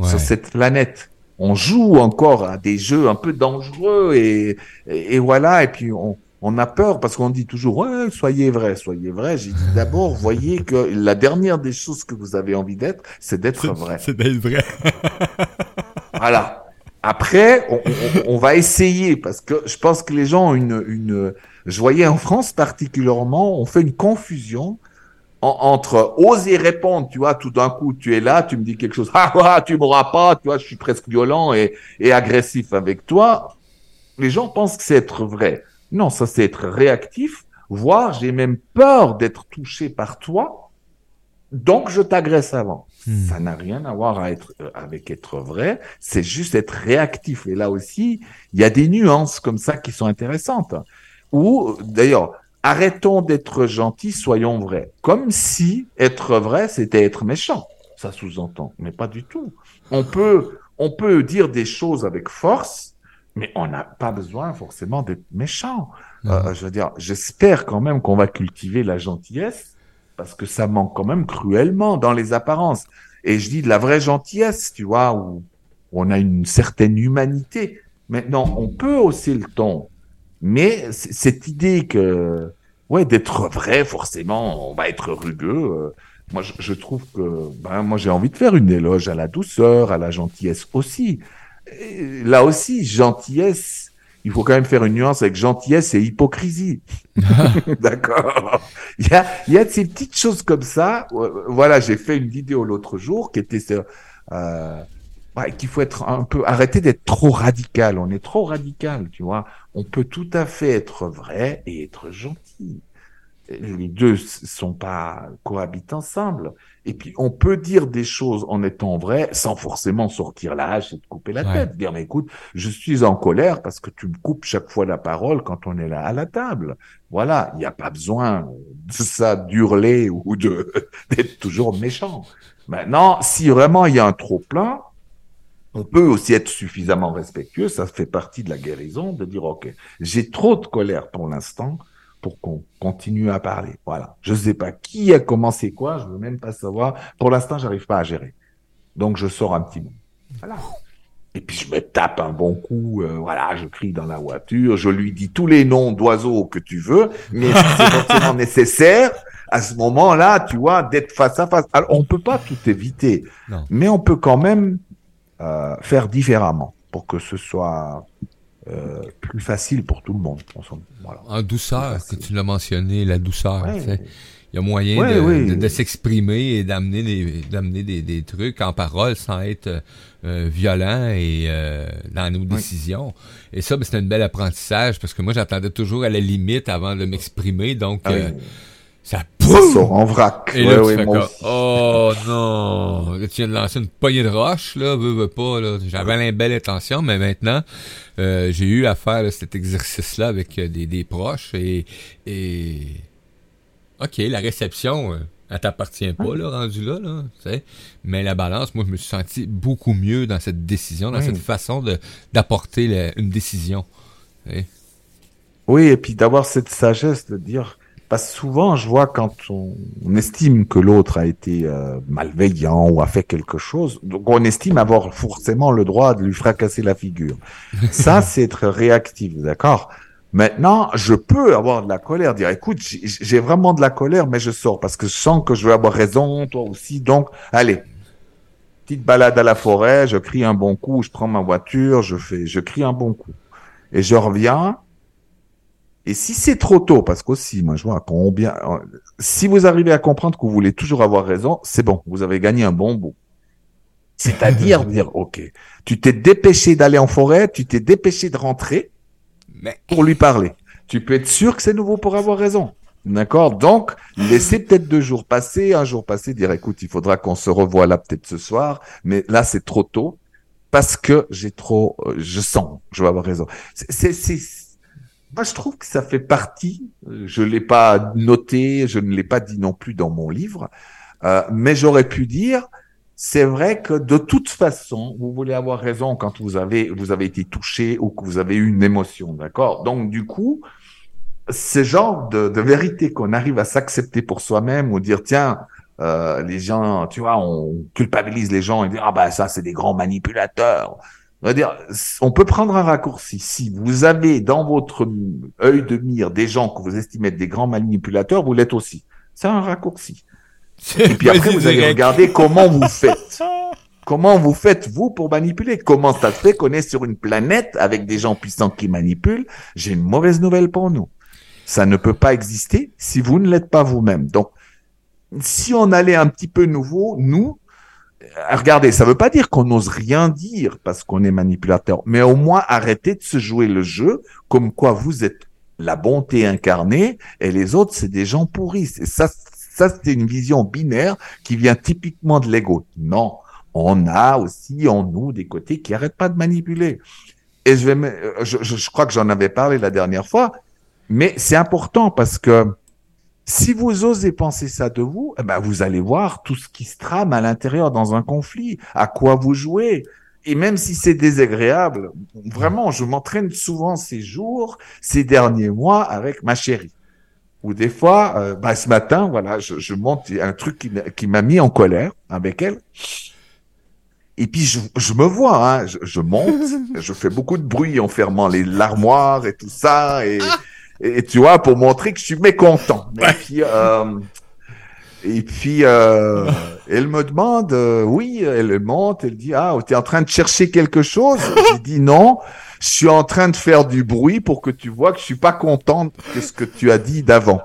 S2: sur cette planète. On joue encore à des jeux un peu dangereux et, et voilà, et puis on, on a peur parce qu'on dit toujours ouais, soyez vrai, soyez vrai. J'ai dit d'abord, voyez que la dernière des choses que vous avez envie d'être, c'est d'être vrai.
S1: C'est d'être vrai.
S2: voilà. Après, on, va essayer parce que je pense que les gens ont une, une, je voyais en France particulièrement, on fait une confusion entre oser répondre, tu vois, tout d'un coup, tu es là, tu me dis quelque chose, ah, ah tu m'auras pas, tu vois, je suis presque violent et, et agressif avec toi. Les gens pensent que c'est être vrai. Non, ça c'est être réactif, voire j'ai même peur d'être touché par toi, donc je t'agresse avant. Hmm. Ça n'a rien à voir euh, avec être vrai, c'est juste être réactif. Et là aussi, il y a des nuances comme ça qui sont intéressantes. Ou d'ailleurs, arrêtons d'être gentils, soyons vrais. Comme si être vrai, c'était être méchant. Ça sous-entend, mais pas du tout. On peut, on peut dire des choses avec force, mais on n'a pas besoin forcément d'être méchant. Euh, je veux dire, j'espère quand même qu'on va cultiver la gentillesse parce que ça manque quand même cruellement dans les apparences. Et je dis de la vraie gentillesse, tu vois, où on a une certaine humanité. Maintenant, on peut hausser le ton, mais cette idée que, ouais, d'être vrai, forcément, on va être rugueux. Euh, moi, je, je, trouve que, ben, moi, j'ai envie de faire une éloge à la douceur, à la gentillesse aussi là aussi, gentillesse, il faut quand même faire une nuance avec gentillesse et hypocrisie. D'accord. Il y a, il y a ces petites choses comme ça. Voilà, j'ai fait une vidéo l'autre jour qui était euh, qu'il faut être un peu arrêter d'être trop radical. On est trop radical, tu vois. On peut tout à fait être vrai et être gentil les deux sont pas cohabitent ensemble. Et puis on peut dire des choses en étant vrai sans forcément sortir la hache et te couper la tête. Dire mais écoute, je suis en colère parce que tu me coupes chaque fois la parole quand on est là à la table. Voilà, il n'y a pas besoin de ça d'hurler ou de d'être toujours méchant. Maintenant, si vraiment il y a un trop plein, on peut aussi être suffisamment respectueux, ça fait partie de la guérison, de dire, OK, j'ai trop de colère pour l'instant pour qu'on continue à parler. Voilà. Je sais pas qui a commencé quoi, je veux même pas savoir. Pour l'instant, j'arrive pas à gérer. Donc, je sors un petit mot. Voilà. Et puis, je me tape un bon coup, euh, voilà, je crie dans la voiture, je lui dis tous les noms d'oiseaux que tu veux, mais c'est forcément nécessaire, à ce moment-là, tu vois, d'être face à face. Alors, on peut pas tout éviter, mais on peut quand même euh, faire différemment pour que ce soit euh, plus facile pour tout le monde.
S1: Voilà. En douceur, que tu l'as mentionné, la douceur. Il y a moyen de, de, s'exprimer et d'amener des, d'amener des, des, trucs en parole sans être euh, violent et euh, dans nos décisions. Et ça, ben, c'est un bel apprentissage parce que moi, j'attendais toujours à la limite avant de m'exprimer. Donc, ah ça,
S2: sort en vrac.
S1: Et là, tu fais oh non, tu viens de lancer une poignée de roche, là, veux, veux pas, là. J'avais une belle intention, mais maintenant, euh, j'ai eu à faire cet exercice-là avec euh, des, des, proches et, et, ok, la réception, euh, elle t'appartient pas, là, rendu là, là, tu sais. Mais la balance, moi, je me suis senti beaucoup mieux dans cette décision, dans cette façon d'apporter une décision.
S2: Oui, et puis d'avoir cette sagesse de dire, parce que souvent, je vois quand on, estime que l'autre a été euh, malveillant ou a fait quelque chose, donc on estime avoir forcément le droit de lui fracasser la figure. Ça, c'est être réactif, d'accord? Maintenant, je peux avoir de la colère, dire écoute, j'ai vraiment de la colère, mais je sors parce que je sens que je vais avoir raison, toi aussi. Donc, allez, petite balade à la forêt, je crie un bon coup, je prends ma voiture, je fais, je crie un bon coup, et je reviens et si c'est trop tôt, parce qu'aussi, moi, je vois combien, si vous arrivez à comprendre que vous voulez toujours avoir raison, c'est bon, vous avez gagné un bon bout. C'est-à-dire dire, OK, tu t'es dépêché d'aller en forêt, tu t'es dépêché de rentrer Mais... pour lui parler. Tu peux être sûr que c'est nouveau pour avoir raison. D'accord? Donc, laissez peut-être deux jours passer, un jour passer, dire, écoute, il faudra qu'on se revoie là peut-être ce soir, mais là, c'est trop tôt parce que j'ai trop, euh, je sens, je vais avoir raison. C'est, c'est, moi, je trouve que ça fait partie. Je l'ai pas noté, je ne l'ai pas dit non plus dans mon livre, euh, mais j'aurais pu dire. C'est vrai que de toute façon, vous voulez avoir raison quand vous avez vous avez été touché ou que vous avez eu une émotion, d'accord? Donc du coup, ce genre de, de vérité qu'on arrive à s'accepter pour soi-même ou dire tiens, euh, les gens, tu vois, on culpabilise les gens et dire ah ben ça c'est des grands manipulateurs. On va dire, on peut prendre un raccourci. Si vous avez dans votre œil de mire des gens que vous estimez être des grands manipulateurs, vous l'êtes aussi. C'est un raccourci. Et puis après, vous allez regarder comment vous faites. Comment vous faites, vous, pour manipuler? Comment ça se fait qu'on est sur une planète avec des gens puissants qui manipulent? J'ai une mauvaise nouvelle pour nous. Ça ne peut pas exister si vous ne l'êtes pas vous-même. Donc, si on allait un petit peu nouveau, nous, regardez, ça veut pas dire qu'on n'ose rien dire parce qu'on est manipulateur, mais au moins arrêtez de se jouer le jeu comme quoi vous êtes la bonté incarnée et les autres c'est des gens pourris. Et ça, ça c'est une vision binaire qui vient typiquement de l'ego. Non, on a aussi en nous des côtés qui arrêtent pas de manipuler. Et je vais, euh, je crois que j'en avais parlé la dernière fois, mais c'est important parce que si vous osez penser ça de vous, eh ben vous allez voir tout ce qui se trame à l'intérieur dans un conflit, à quoi vous jouez. Et même si c'est désagréable, vraiment, je m'entraîne souvent ces jours, ces derniers mois avec ma chérie. Ou des fois, euh, bah, ce matin, voilà, je, je monte un truc qui m'a mis en colère avec elle. Et puis je, je me vois, hein, je, je, monte, je fais beaucoup de bruit en fermant les l'armoire et tout ça, et, ah et tu vois, pour montrer que je suis mécontent. Et puis, euh, et puis euh, elle me demande, euh, oui, elle monte, elle dit, ah, tu es en train de chercher quelque chose? Je dis non, je suis en train de faire du bruit pour que tu vois que je suis pas contente de ce que tu as dit d'avant.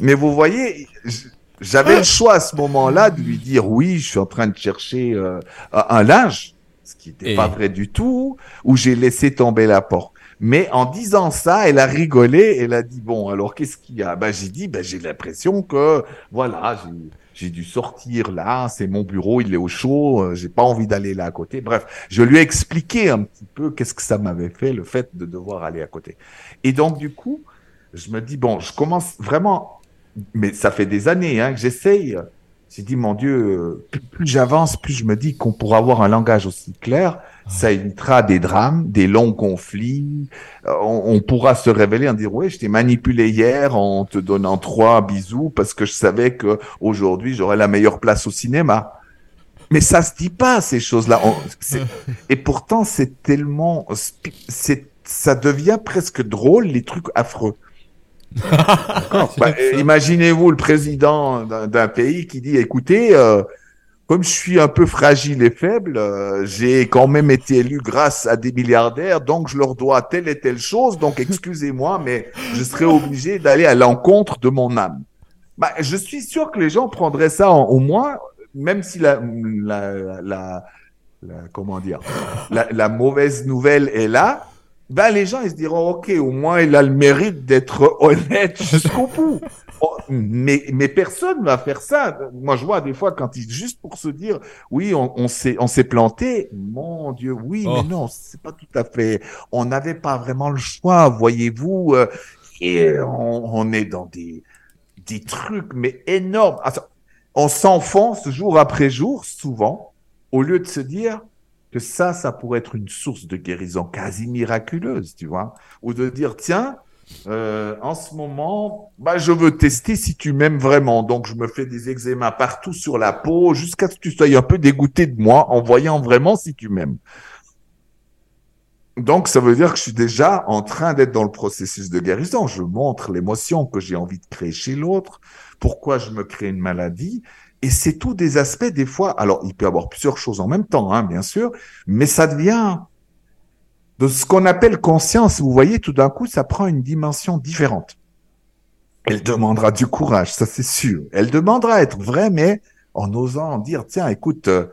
S2: Mais vous voyez, j'avais le choix à ce moment-là de lui dire, oui, je suis en train de chercher un linge, ce qui n'était pas vrai du tout, ou j'ai laissé tomber la porte. Mais en disant ça, elle a rigolé. Elle a dit bon, alors qu'est-ce qu'il y a? Ben j'ai dit ben j'ai l'impression que voilà, j'ai dû sortir là. C'est mon bureau, il est au chaud. Euh, j'ai pas envie d'aller là à côté. Bref, je lui ai expliqué un petit peu qu'est-ce que ça m'avait fait le fait de devoir aller à côté. Et donc du coup, je me dis bon, je commence vraiment. Mais ça fait des années hein, que j'essaye J'ai dit, mon Dieu, plus, j'avance, plus je me dis qu'on pourra avoir un langage aussi clair, ça évitera des drames, des longs conflits. Euh, on, pourra se révéler en dire, oui, je t'ai manipulé hier en te donnant trois bisous parce que je savais que aujourd'hui j'aurais la meilleure place au cinéma. Mais ça se dit pas ces choses-là. Et pourtant, c'est tellement, c'est, ça devient presque drôle les trucs affreux. Bah, imaginez-vous le président d'un pays qui dit écoutez, euh, comme je suis un peu fragile et faible, euh, j'ai quand même été élu grâce à des milliardaires, donc je leur dois telle et telle chose. Donc excusez-moi, mais je serai obligé d'aller à l'encontre de mon âme. Bah, je suis sûr que les gens prendraient ça au moins, même si la, la, la, la comment dire, la, la mauvaise nouvelle est là ben les gens ils se diront ok au moins il a le mérite d'être honnête jusqu'au bout. Oh, mais mais personne va faire ça. Moi je vois des fois quand ils juste pour se dire oui on, on s'est on s'est planté. Mon Dieu oui mais oh. non c'est pas tout à fait. On n'avait pas vraiment le choix voyez-vous euh, et on, on, est dans des des trucs mais énormes. On s'enfonce jour après jour souvent au lieu de se dire que ça, ça pourrait être une source de guérison quasi miraculeuse, tu vois, ou de dire tiens, euh, en ce moment, bah, je veux tester si tu m'aimes vraiment. Donc, je me fais des eczémas partout sur la peau jusqu'à ce que tu sois un peu dégoûté de moi en voyant vraiment si tu m'aimes. Donc, ça veut dire que je suis déjà en train d'être dans le processus de guérison. Je montre l'émotion que j'ai envie de créer chez l'autre, pourquoi je me crée une maladie, et c'est tout des aspects, des fois, alors il peut y avoir plusieurs choses en même temps, hein, bien sûr, mais ça devient de ce qu'on appelle conscience. Vous voyez, tout d'un coup, ça prend une dimension différente. Elle demandera du courage, ça c'est sûr. Elle demandera à être vraie, mais en osant dire, tiens, écoute, euh,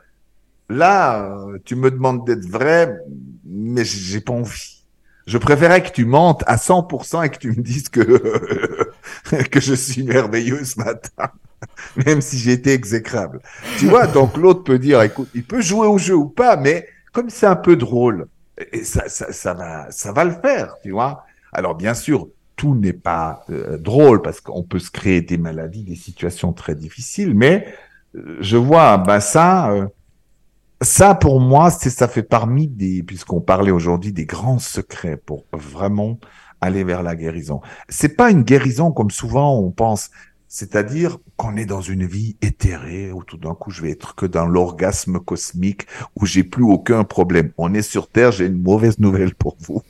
S2: là, euh, tu me demandes d'être vrai, mais j'ai pas envie. Je préférais que tu mentes à 100% et que tu me dises que, que je suis merveilleux ce matin. même si j'étais exécrable. Tu vois, donc l'autre peut dire, écoute, il peut jouer au jeu ou pas, mais comme c'est un peu drôle, et ça, ça, ça, va, ça va le faire, tu vois. Alors bien sûr, tout n'est pas euh, drôle parce qu'on peut se créer des maladies, des situations très difficiles, mais euh, je vois, ça, euh, ça pour moi, c'est ça fait parmi des, puisqu'on parlait aujourd'hui des grands secrets pour vraiment aller vers la guérison. C'est pas une guérison comme souvent on pense. C'est-à-dire qu'on est dans une vie éthérée, où tout d'un coup je vais être que dans l'orgasme cosmique, où j'ai plus aucun problème. On est sur Terre, j'ai une mauvaise nouvelle pour vous.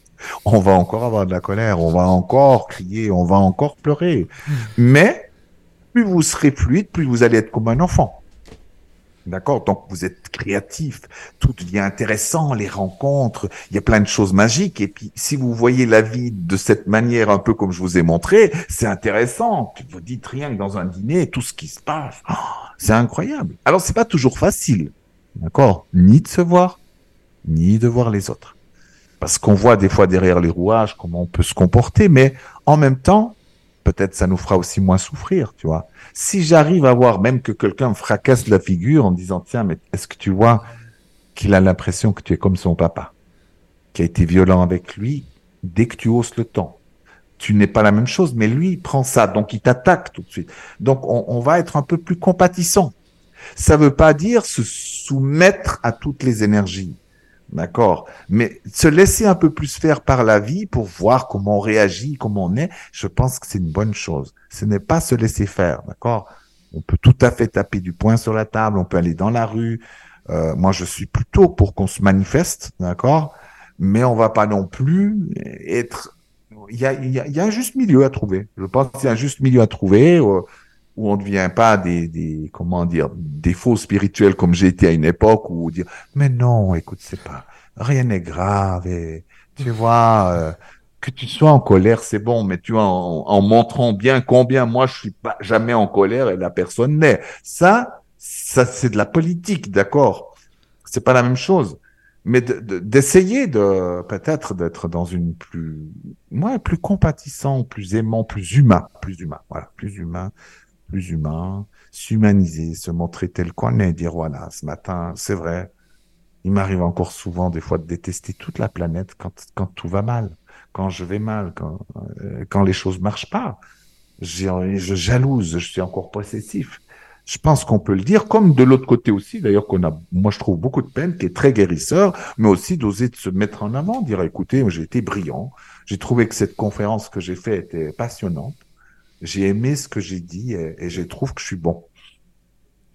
S2: On va encore avoir de la colère, on va encore crier, on va encore pleurer. Hmm. Mais plus vous serez fluide, plus vous allez être comme un enfant. D'accord Donc vous êtes créatif, tout devient intéressant, les rencontres, il y a plein de choses magiques. Et puis si vous voyez la vie de cette manière, un peu comme je vous ai montré, c'est intéressant. Vous dites rien que dans un dîner, tout ce qui se passe, oh, c'est incroyable. Alors c'est pas toujours facile, d'accord Ni de se voir, ni de voir les autres. Parce qu'on voit des fois derrière les rouages comment on peut se comporter, mais en même temps, peut-être ça nous fera aussi moins souffrir, tu vois. Si j'arrive à voir même que quelqu'un fracasse la figure en disant, tiens, mais est-ce que tu vois qu'il a l'impression que tu es comme son papa, qui a été violent avec lui dès que tu hausses le temps. Tu n'es pas la même chose, mais lui, il prend ça, donc il t'attaque tout de suite. Donc on, on va être un peu plus compatissant. Ça veut pas dire se soumettre à toutes les énergies. D'accord Mais se laisser un peu plus faire par la vie pour voir comment on réagit, comment on est, je pense que c'est une bonne chose. Ce n'est pas se laisser faire, d'accord? On peut tout à fait taper du poing sur la table, on peut aller dans la rue. Euh, moi, je suis plutôt pour qu'on se manifeste, d'accord? Mais on va pas non plus être... Il y a, il y a, un juste milieu à trouver. Je pense qu'il y a un juste milieu à trouver. Euh, où on ne devient pas des, des, comment dire, des faux spirituels comme j'ai été à une époque où dire, mais non, écoute, c'est pas, rien n'est grave et tu vois, euh, que tu sois en colère, c'est bon, mais tu vois, en, en, montrant bien combien moi je suis pas jamais en colère et la personne n'est. Ça, ça c'est de la politique, d'accord? C'est pas la même chose. Mais d'essayer de, peut-être d'être dans une plus, moi, plus compatissant, plus aimant, plus humain, plus humain, voilà, plus humain, plus humain, s'humaniser, se montrer tel qu'on est, dire voilà, ce matin, c'est vrai, il m'arrive encore souvent des fois de détester toute la planète quand, quand tout va mal, quand je vais mal, quand, euh, quand les choses marchent pas. Je jalouse, je suis encore possessif. je pense qu'on peut le dire, comme de l'autre côté aussi, d'ailleurs qu'on a, moi je trouve beaucoup de peine, qui est très guérisseur, mais aussi d'oser se mettre en avant, dire écoutez, j'ai été brillant, j'ai trouvé que cette conférence que j'ai faite était passionnante, j'ai aimé ce que j'ai dit et, et je trouve que je suis bon.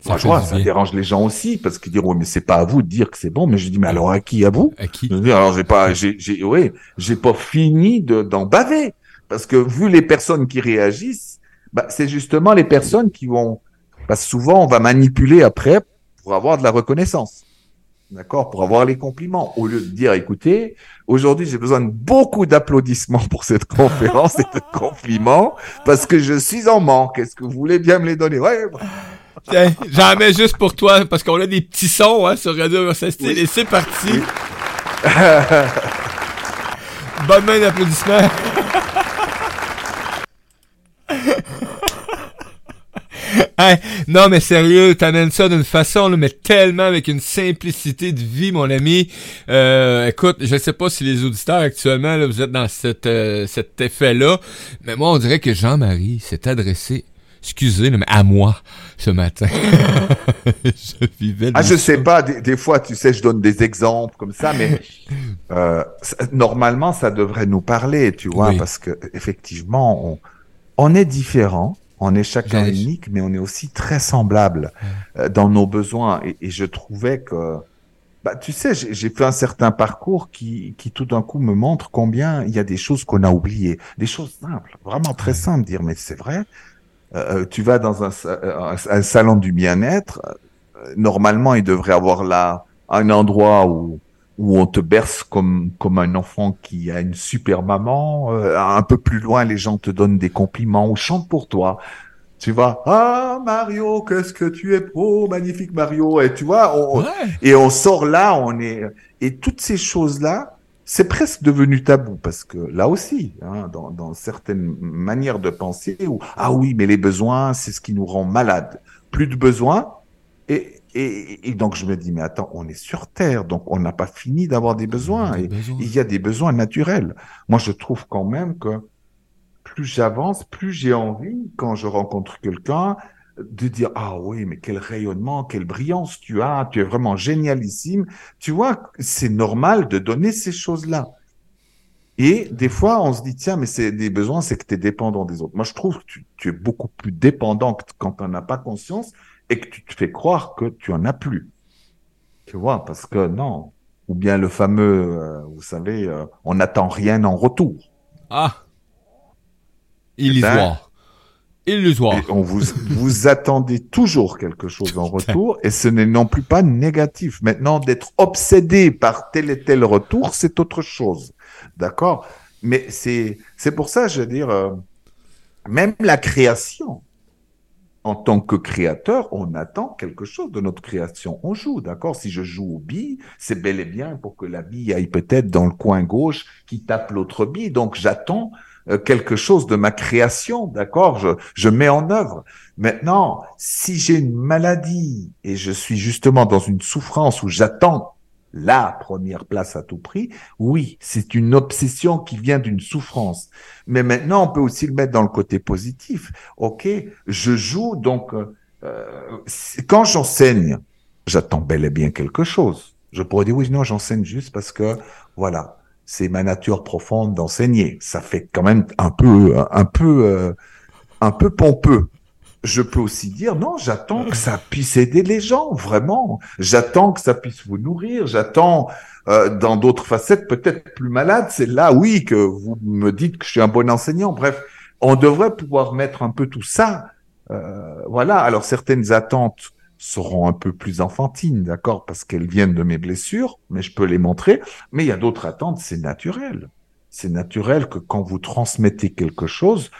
S2: Ça, ça dérange les gens aussi parce qu'ils diront mais c'est pas à vous de dire que c'est bon. Mais je dis mais alors à qui? À vous?
S1: À qui?
S2: Alors j'ai pas, j'ai, j'ai, oui, j'ai pas fini de d'en baver. Parce que vu les personnes qui réagissent, bah, c'est justement les personnes qui vont, parce que souvent on va manipuler après pour avoir de la reconnaissance, d'accord, pour avoir les compliments au lieu de dire écoutez, aujourd'hui j'ai besoin de beaucoup d'applaudissements pour cette conférence et de compliments parce que je suis en manque. Est-ce que vous voulez bien me les donner? Ouais.
S1: J'en mets juste pour toi, parce qu'on a des petits sons hein, sur Radio Université. Et c'est parti. Bonne main d'applaudissements. non, mais sérieux, t'amènes ça d'une façon, là, mais tellement avec une simplicité de vie, mon ami. Euh, écoute, je sais pas si les auditeurs actuellement, là, vous êtes dans cette, euh, cet effet-là, mais moi, on dirait que Jean-Marie s'est adressé excusez, mais à moi ce matin.
S2: je vivais. Ah, je sais pas. Des, fois, tu sais, je donne des exemples comme ça, mais euh, normalement, ça devrait nous parler, tu vois, parce que effectivement, on, on est différent. On est chacun unique, mais on est aussi très semblable euh, dans nos besoins. Et, et, je trouvais que, bah, tu sais, j'ai fait un certain parcours qui, qui tout d'un coup me montre combien il y a des choses qu'on a oubliées, des choses simples, vraiment très simples. Dire, mais c'est vrai, euh, tu vas dans un, euh, un salon du bien-être, euh, normalement, il devrait avoir là un endroit où où on te berce comme comme un enfant qui a une super maman. un peu plus loin, les gens te donnent des compliments ou chantent pour toi. Tu vois, ah Mario, qu'est-ce que tu es pro, magnifique Mario. Et tu vois, et on sort là, on est et toutes ces choses là, c'est presque devenu tabou parce que là aussi, hein, dans, dans, certaines manières de penser, où ah oui, mais les besoins, c'est ce qui nous rend malades. Plus de besoins, et, et, et, donc je me dis mais attends, on est sur Terre, donc on n'a pas fini d'avoir des besoins. Et, il y a des besoins naturels. Moi, je trouve quand même que plus j'avance, plus j'ai envie quand je rencontre quelqu'un de dire ah oui mais quel rayonnement quelle brillance tu as tu es vraiment génialissime tu vois c'est normal de donner ces choses là et des fois on se dit tiens mais c'est des besoins c'est que tu es dépendant des autres moi je trouve que tu, es beaucoup plus dépendant quand tu n'en as pas conscience et que tu te fais croire que tu en as plus tu vois parce que non ou bien le fameux euh, vous savez euh, on n'attend rien en retour
S1: ah illusoire illusoire.
S2: on vous, vous attendez toujours quelque chose en retour et ce n'est non plus pas négatif. Maintenant, d'être obsédé par tel et tel retour, c'est autre chose. D'accord? Mais c'est, c'est pour ça, je veux dire, euh, même la création, en tant que créateur, on attend quelque chose de notre création. On joue, d'accord? Si je joue aux billes, c'est bel et bien pour que la bille aille peut-être dans le coin gauche qui tape l'autre bille. Donc j'attends euh, quelque chose de ma création, d'accord? Je, je mets en œuvre. Maintenant, si j'ai une maladie et je suis justement dans une souffrance où j'attends la première place à tout prix, oui, c'est une obsession qui vient d'une souffrance. Mais maintenant, on peut aussi le mettre dans le côté positif. Ok, je joue donc euh, quand j'enseigne, j'attends bel et bien quelque chose. Je pourrais dire oui, non, j'enseigne juste parce que voilà, c'est ma nature profonde d'enseigner. Ça fait quand même un peu, un peu, euh, un peu pompeux. Je peux aussi dire non, j'attends que ça puisse aider les gens, vraiment. J'attends que ça puisse vous nourrir. J'attends euh, dans d'autres facettes, peut-être plus malades. C'est là, oui, que vous me dites que je suis un bon enseignant. Bref, on devrait pouvoir mettre un peu tout ça. Euh, voilà. Alors certaines attentes seront un peu plus enfantines, d'accord, parce qu'elles viennent de mes blessures, mais je peux les montrer. Mais il y a d'autres attentes, c'est naturel. C'est naturel que quand vous transmettez quelque chose,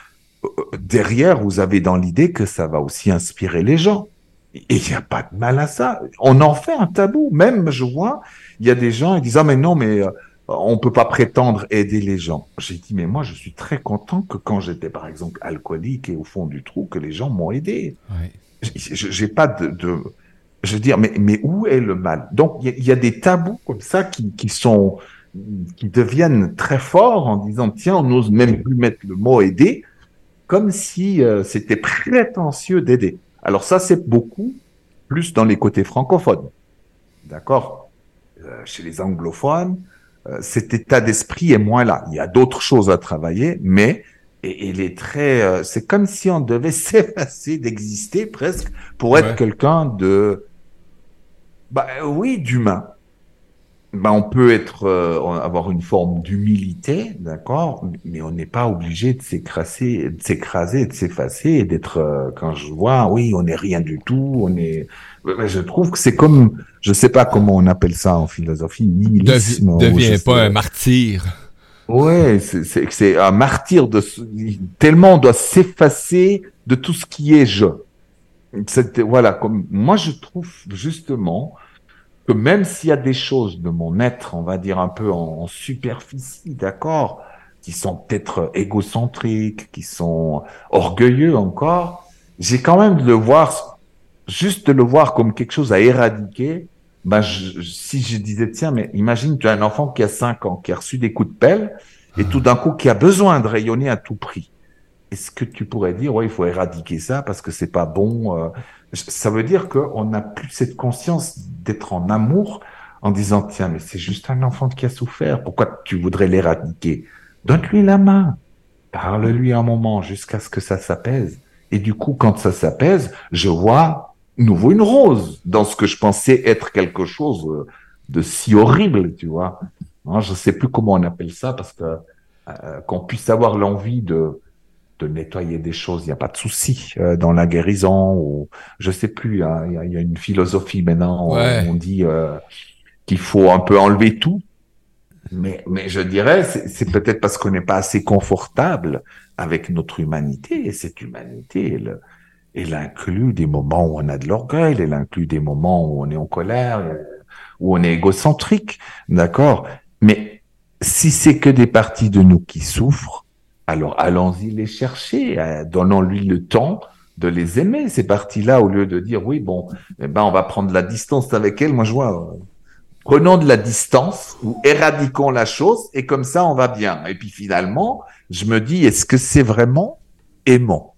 S2: derrière, vous avez dans l'idée que ça va aussi inspirer les gens. Et il n'y a pas de mal à ça. On en fait un tabou. Même, je vois, il y a des gens qui disent, ah, mais non, mais euh, on peut pas prétendre aider les gens. J'ai dit, mais moi, je suis très content que quand j'étais, par exemple, alcoolique et au fond du trou, que les gens m'ont aidé. J'ai pas de, de, je veux dire, mais, mais où est le mal? Donc il y, a des tabous comme ça qui, qui sont qui deviennent très forts en disant tiens on n'ose même plus mettre le mot aider comme si euh, c'était prétentieux d'aider. Alors ça, c'est beaucoup plus dans les côtés francophones. D'accord? Euh, Chez les anglophones, euh, cet état d'esprit est moins là. Il y a d'autres choses à travailler, mais et, il est très. C'est comme si on devait s'effacer d'exister presque pour être quelqu'un de. Bah oui, d'humain. Bah, on peut être euh, avoir une forme d'humilité, d'accord, mais on n'est pas obligé de s'écraser, de s'écraser, de s'effacer et d'être. Euh, quand je vois, oui, on n'est rien du tout, on est. Je trouve que c'est comme, je sais pas comment on appelle ça en philosophie,
S1: nihilisme. Deviens pas un martyr.
S2: Ouais, c'est c'est un martyr de tellement on doit s'effacer de tout ce qui est je. Voilà, comme moi je trouve justement que même s'il y a des choses de mon être, on va dire un peu en, superficie, d'accord, qui sont peut-être égocentriques, qui sont orgueilleux encore, j'ai quand même de le voir, juste de le voir comme quelque chose à éradiquer, ben je, si je disais, tiens, mais imagine, tu as un enfant qui a 5 ans, qui a reçu des coups de pelle, et tout d'un coup, qui a besoin de rayonner à tout prix. Est-ce que tu pourrais dire, ouais, il faut éradiquer ça parce que c'est pas bon euh, Ça veut dire qu'on n'a plus cette conscience d'être en amour en disant, tiens, mais c'est juste un enfant qui a souffert, pourquoi tu voudrais l'éradiquer? Donne-lui la main, parle-lui un moment jusqu'à ce que ça s'apaise. Et du coup, quand ça s'apaise, je vois nouveau une rose dans ce que je pensais être quelque chose euh, de si horrible, tu vois. Hein, je sais plus comment on appelle ça parce que euh, qu'on puisse avoir l'envie de de nettoyer des choses, il n'y a pas de souci euh, dans la guérison ou je sais plus. Hein, il y, a, une philosophie maintenant où on dit qu'il faut un peu enlever tout. Mais, mais je dirais, c'est peut-être parce qu'on n'est pas assez confortable avec notre humanité. Et cette humanité, le, elle inclut des moments où on a de l'orgueil, elle inclut des moments où on est en colère, où on est égocentrique, d'accord? Mais si c'est que des parties de nous qui souffrent, alors allons-y les chercher, euh, donnons-lui le temps de les aimer, ces parties-là, au lieu de dire, oui, bon, eh ben, on va prendre la distance avec elles. Moi, je vois, euh, prenons de la distance ou éradiquons la chose et comme ça, on va bien. Et puis finalement, je me dis, est-ce que c'est vraiment aimant?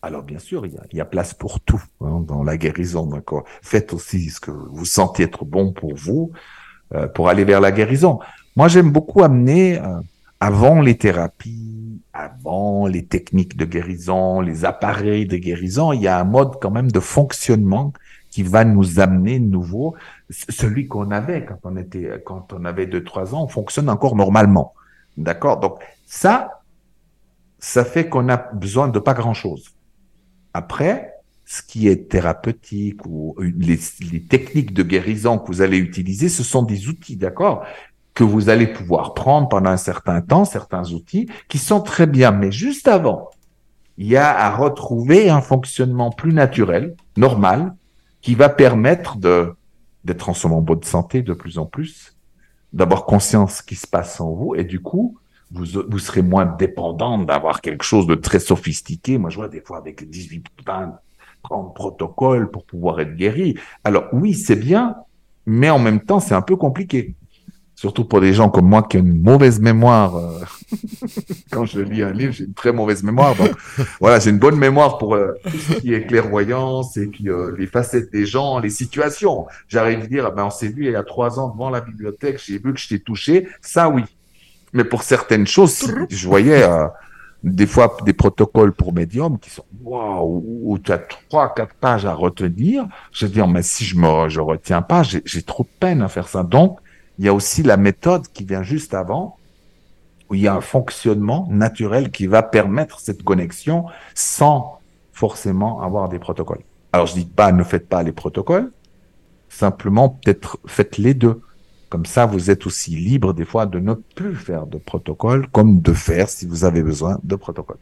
S2: Alors bien sûr, il y a, place pour tout hein, dans la guérison. D'accord. Faites aussi ce que vous sentez être bon pour vous euh, pour aller vers la guérison. Moi, j'aime beaucoup amener euh, avant les thérapies, avant les techniques de guérison, les appareils de guérison, il y a un mode quand même de fonctionnement qui va nous amener nouveau celui qu'on avait quand on était quand on avait deux trois ans, on fonctionne encore normalement. D'accord? Donc ça, ça fait qu'on a besoin de pas grand chose. Après, ce qui est thérapeutique ou les, techniques de guérison que vous allez utiliser, ce sont des outils, d'accord? Que vous allez pouvoir prendre pendant un certain temps, certains outils qui sont très bien. Mais juste avant, il y a à retrouver un fonctionnement plus naturel, normal, qui va permettre de d'être en ce moment bonne santé de plus en plus, d'avoir conscience qui se passe en vous et du coup, vous, vous serez moins dépendant d'avoir quelque chose de très sophistiqué. Moi, je vois des fois avec 18, 20, 30 protocoles pour pouvoir être guéri. Alors oui, c'est bien, mais en même temps, c'est un peu compliqué. Surtout pour des gens comme moi qui ont une mauvaise mémoire. Euh, quand je lis un livre, j'ai une très mauvaise mémoire. Donc voilà, j'ai une bonne mémoire pour euh, tout ce qui est clairvoyance et puis euh, les facettes des gens, les situations. J'arrive à dire, ah ben, on s'est vu il y a trois ans devant la bibliothèque, j'ai vu que je t'ai touché. Ça, oui. Mais pour certaines choses, je voyais euh, des fois des protocoles pour médium qui sont waouh, où tu as trois, quatre pages à retenir. Je dis, mais si je me, je retiens pas, j'ai trop de peine à faire ça. Donc, il y a aussi la méthode qui vient juste avant, où il y a un fonctionnement naturel qui va permettre cette connexion sans forcément avoir des protocoles. Alors, je dis pas, ne faites pas les protocoles. Simplement, peut-être faites les deux. Comme ça, vous êtes aussi libre des fois de ne plus faire de protocole, comme de faire si vous avez besoin de protocole.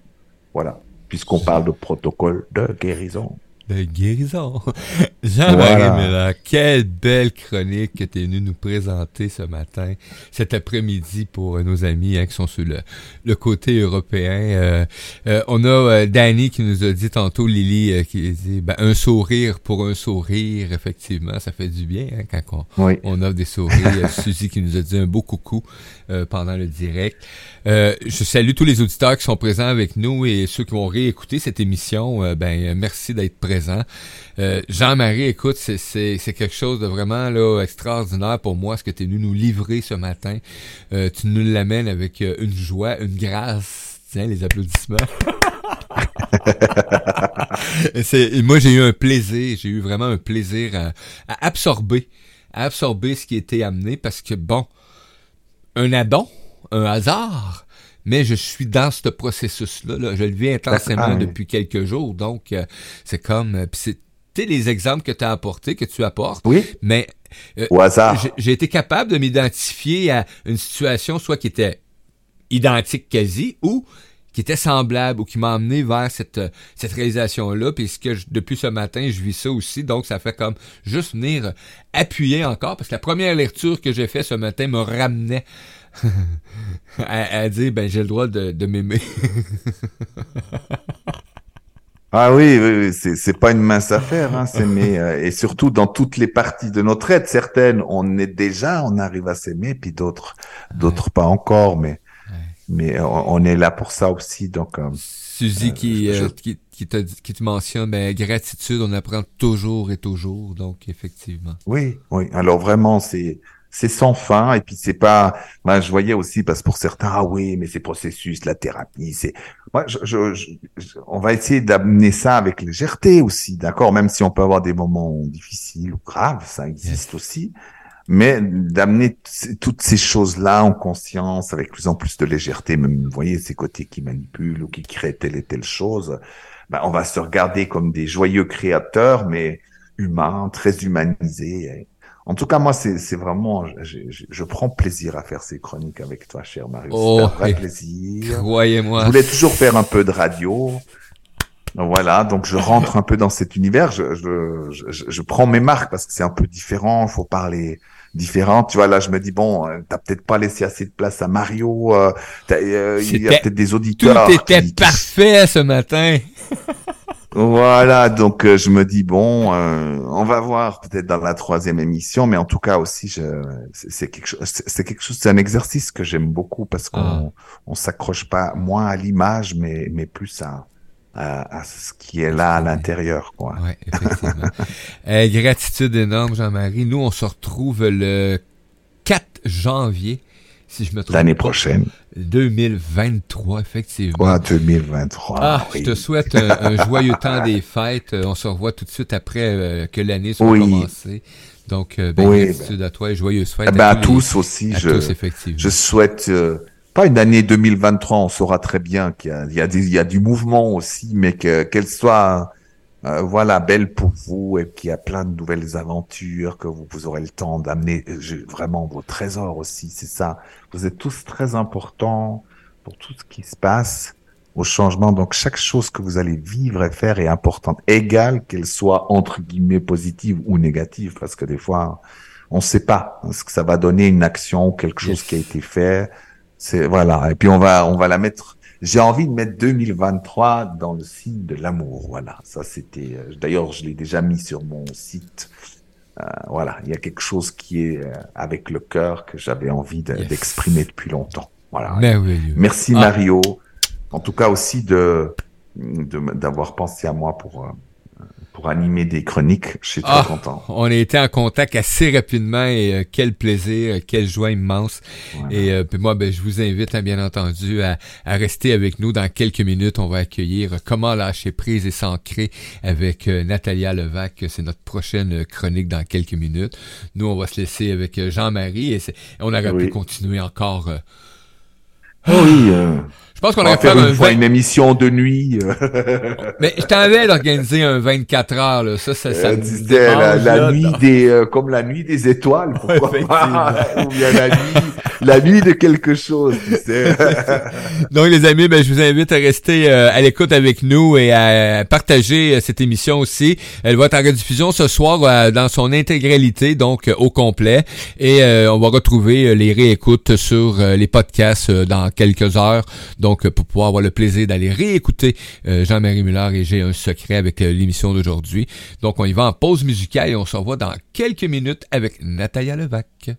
S2: Voilà, puisqu'on parle de protocole de guérison.
S1: De guérison. Jean-Marie Miller, quelle belle chronique que tu es venu nous présenter ce matin, cet après-midi pour nos amis hein, qui sont sur le, le côté européen. Euh, euh, on a euh, Danny qui nous a dit tantôt, Lily, qui dit ben, un sourire pour un sourire, effectivement, ça fait du bien hein, quand on, on offre des sourires. Suzy qui nous a dit un beau coucou pendant le direct. je salue tous les auditeurs qui sont présents avec nous et ceux qui vont réécouter cette émission. ben merci d'être présents. Jean-Marie, écoute, c'est quelque chose de vraiment extraordinaire pour moi, ce que tu es venu nous livrer ce matin. tu nous l'amènes avec une joie, une grâce. Tiens, les applaudissements. moi, j'ai eu un plaisir, j'ai eu vraiment un plaisir à, absorber, à absorber ce qui était amené parce que, bon, un addon, un hasard, mais je suis dans ce processus-là. Je le vis intensément depuis quelques jours, donc euh, c'est comme... Euh, c'est les exemples que tu as apportés, que tu apportes,
S2: oui.
S1: mais
S2: euh, Au hasard.
S1: j'ai été capable de m'identifier à une situation soit qui était identique quasi ou qui était semblable ou qui m'a amené vers cette, cette réalisation-là. Puis ce que depuis ce matin, je vis ça aussi. Donc, ça fait comme juste venir appuyer encore. Parce que la première lecture que j'ai faite ce matin me ramenait à, dire, ben, j'ai le droit de, de m'aimer.
S2: Ah oui, oui, c'est c'est pas une mince affaire, hein, s'aimer euh, et surtout dans toutes les parties de notre être. Certaines, on est déjà, on arrive à s'aimer, puis d'autres, d'autres pas encore, mais mais on, est là pour ça aussi. Donc, euh,
S1: Suzy qui, euh, qui, qui, te, qui te mentionne, mais ben, gratitude, on apprend toujours et toujours. Donc, effectivement.
S2: Oui, oui. Alors vraiment, c'est c'est sans fin et puis c'est pas moi je voyais aussi parce que pour certains ah oui mais c'est processus la thérapie c'est moi je, je, on va essayer d'amener ça avec légèreté aussi d'accord même si on peut avoir des moments difficiles ou graves ça existe aussi mais d'amener toutes ces choses-là en conscience avec plus en plus de légèreté, même, vous voyez, ces côtés qui manipulent ou qui créent telle et telle chose, ben, on va se regarder comme des joyeux créateurs, mais humains, très humanisés. En tout cas, moi, c'est vraiment, je, je, prends plaisir à faire ces chroniques avec toi, cher Marie.
S1: Oh,
S2: un vrai plaisir.
S1: Croyez-moi.
S2: Je voulais toujours faire un peu de radio. Voilà, donc je rentre un peu dans cet univers. Je, je, je, prends mes marques parce que c'est un peu différent. Il faut parler différentes. Tu vois, là, je me dis, bon, euh, t'as peut-être pas laissé assez de place à Mario. Euh, euh il y a peut-être des auditeurs.
S1: Tout était parfait ce matin.
S2: voilà, donc euh, je me dis, bon, on va voir peut-être dans la troisième émission, mais en tout cas aussi, c'est quelque chose, c'est quelque chose, c'est un exercice que j'aime beaucoup parce qu'on ah. on s'accroche pas moins à l'image, mais, mais plus à à, ce qui est là à l'intérieur. Quoi.
S1: Ouais, effectivement. euh, gratitude énorme, Jean-Marie. Nous, on se retrouve le 4 janvier, si je me trompe.
S2: L'année prochaine.
S1: 2023, effectivement.
S2: Quoi, 2023.
S1: Ah, je te souhaite un, joyeux temps des fêtes. On se revoit tout de suite après euh, que l'année soit commencée. Donc, euh, ben, gratitude à toi et joyeuses fêtes.
S2: Eh ben, à, tous aussi.
S1: À
S2: je,
S1: tous, effectivement.
S2: Je souhaite euh, pas une année 2023, on saura très bien qu'il y a, il y a, il y a du mouvement aussi, mais que qu'elle soit euh, voilà belle pour vous et qu'il y a plein de nouvelles aventures, que vous, vous aurez le temps d'amener euh, vraiment vos trésors aussi, c'est ça. Vous êtes tous très importants pour tout ce qui se passe au changement. Donc chaque chose que vous allez vivre et faire est importante, égale qu'elle soit entre guillemets positive ou négative, parce que des fois on ne sait pas ce que ça va donner une action ou quelque chose qui a été fait c'est voilà. Et puis on va on va la mettre. J'ai envie de mettre 2023 dans le signe de l'amour. Voilà. Ça c'était. Euh, d'ailleurs, je l'ai déjà mis sur mon site. Euh, voilà. Il y a quelque chose qui est euh, avec le cœur que j'avais envie d'exprimer depuis longtemps. Voilà. Merci ah. Mario. En tout cas aussi de d'avoir pensé à moi pour pour animer des chroniques. Je suis très ah, content.
S1: On a été en contact assez rapidement et euh, quel plaisir, quelle joie immense. Et euh, puis moi, ben, je vous invite, hein, bien entendu, à, à, rester avec nous. Dans quelques minutes, on va accueillir Comment lâcher prise et s'ancrer avec euh, Natalia Levac. C'est notre prochaine chronique dans quelques minutes. Nous, on va se laisser avec Jean-Marie et, on aurait pu continuer encore.
S2: Oh oui.
S1: Je pense qu'on aurait
S2: faire
S1: faire un
S2: une fois
S1: 20...
S2: une émission de nuit.
S1: Mais je t'avais d'organiser un 24 heures, là. Ça, ça, ça
S2: Euh, sais, la,
S1: démange,
S2: la
S1: là,
S2: nuit des, euh, comme la nuit des étoiles, pourquoi pas? Ou bien la nuit, la nuit de quelque chose, tu sais.
S1: Donc, les amis, ben, je vous invite à rester euh, à l'écoute avec nous et à partager cette émission aussi. Elle va être en rediffusion ce soir dans son intégralité, donc au complet. Et on va retrouver les réécoutes sur les podcasts dans quelques heures. Donc, euh, pour pouvoir avoir le plaisir d'aller réécouter euh, Jean-Marie Muller et J'ai un secret avec euh, l'émission d'aujourd'hui. Donc, on y va en pause musicale et on se revoit dans quelques minutes avec Natalia Levac.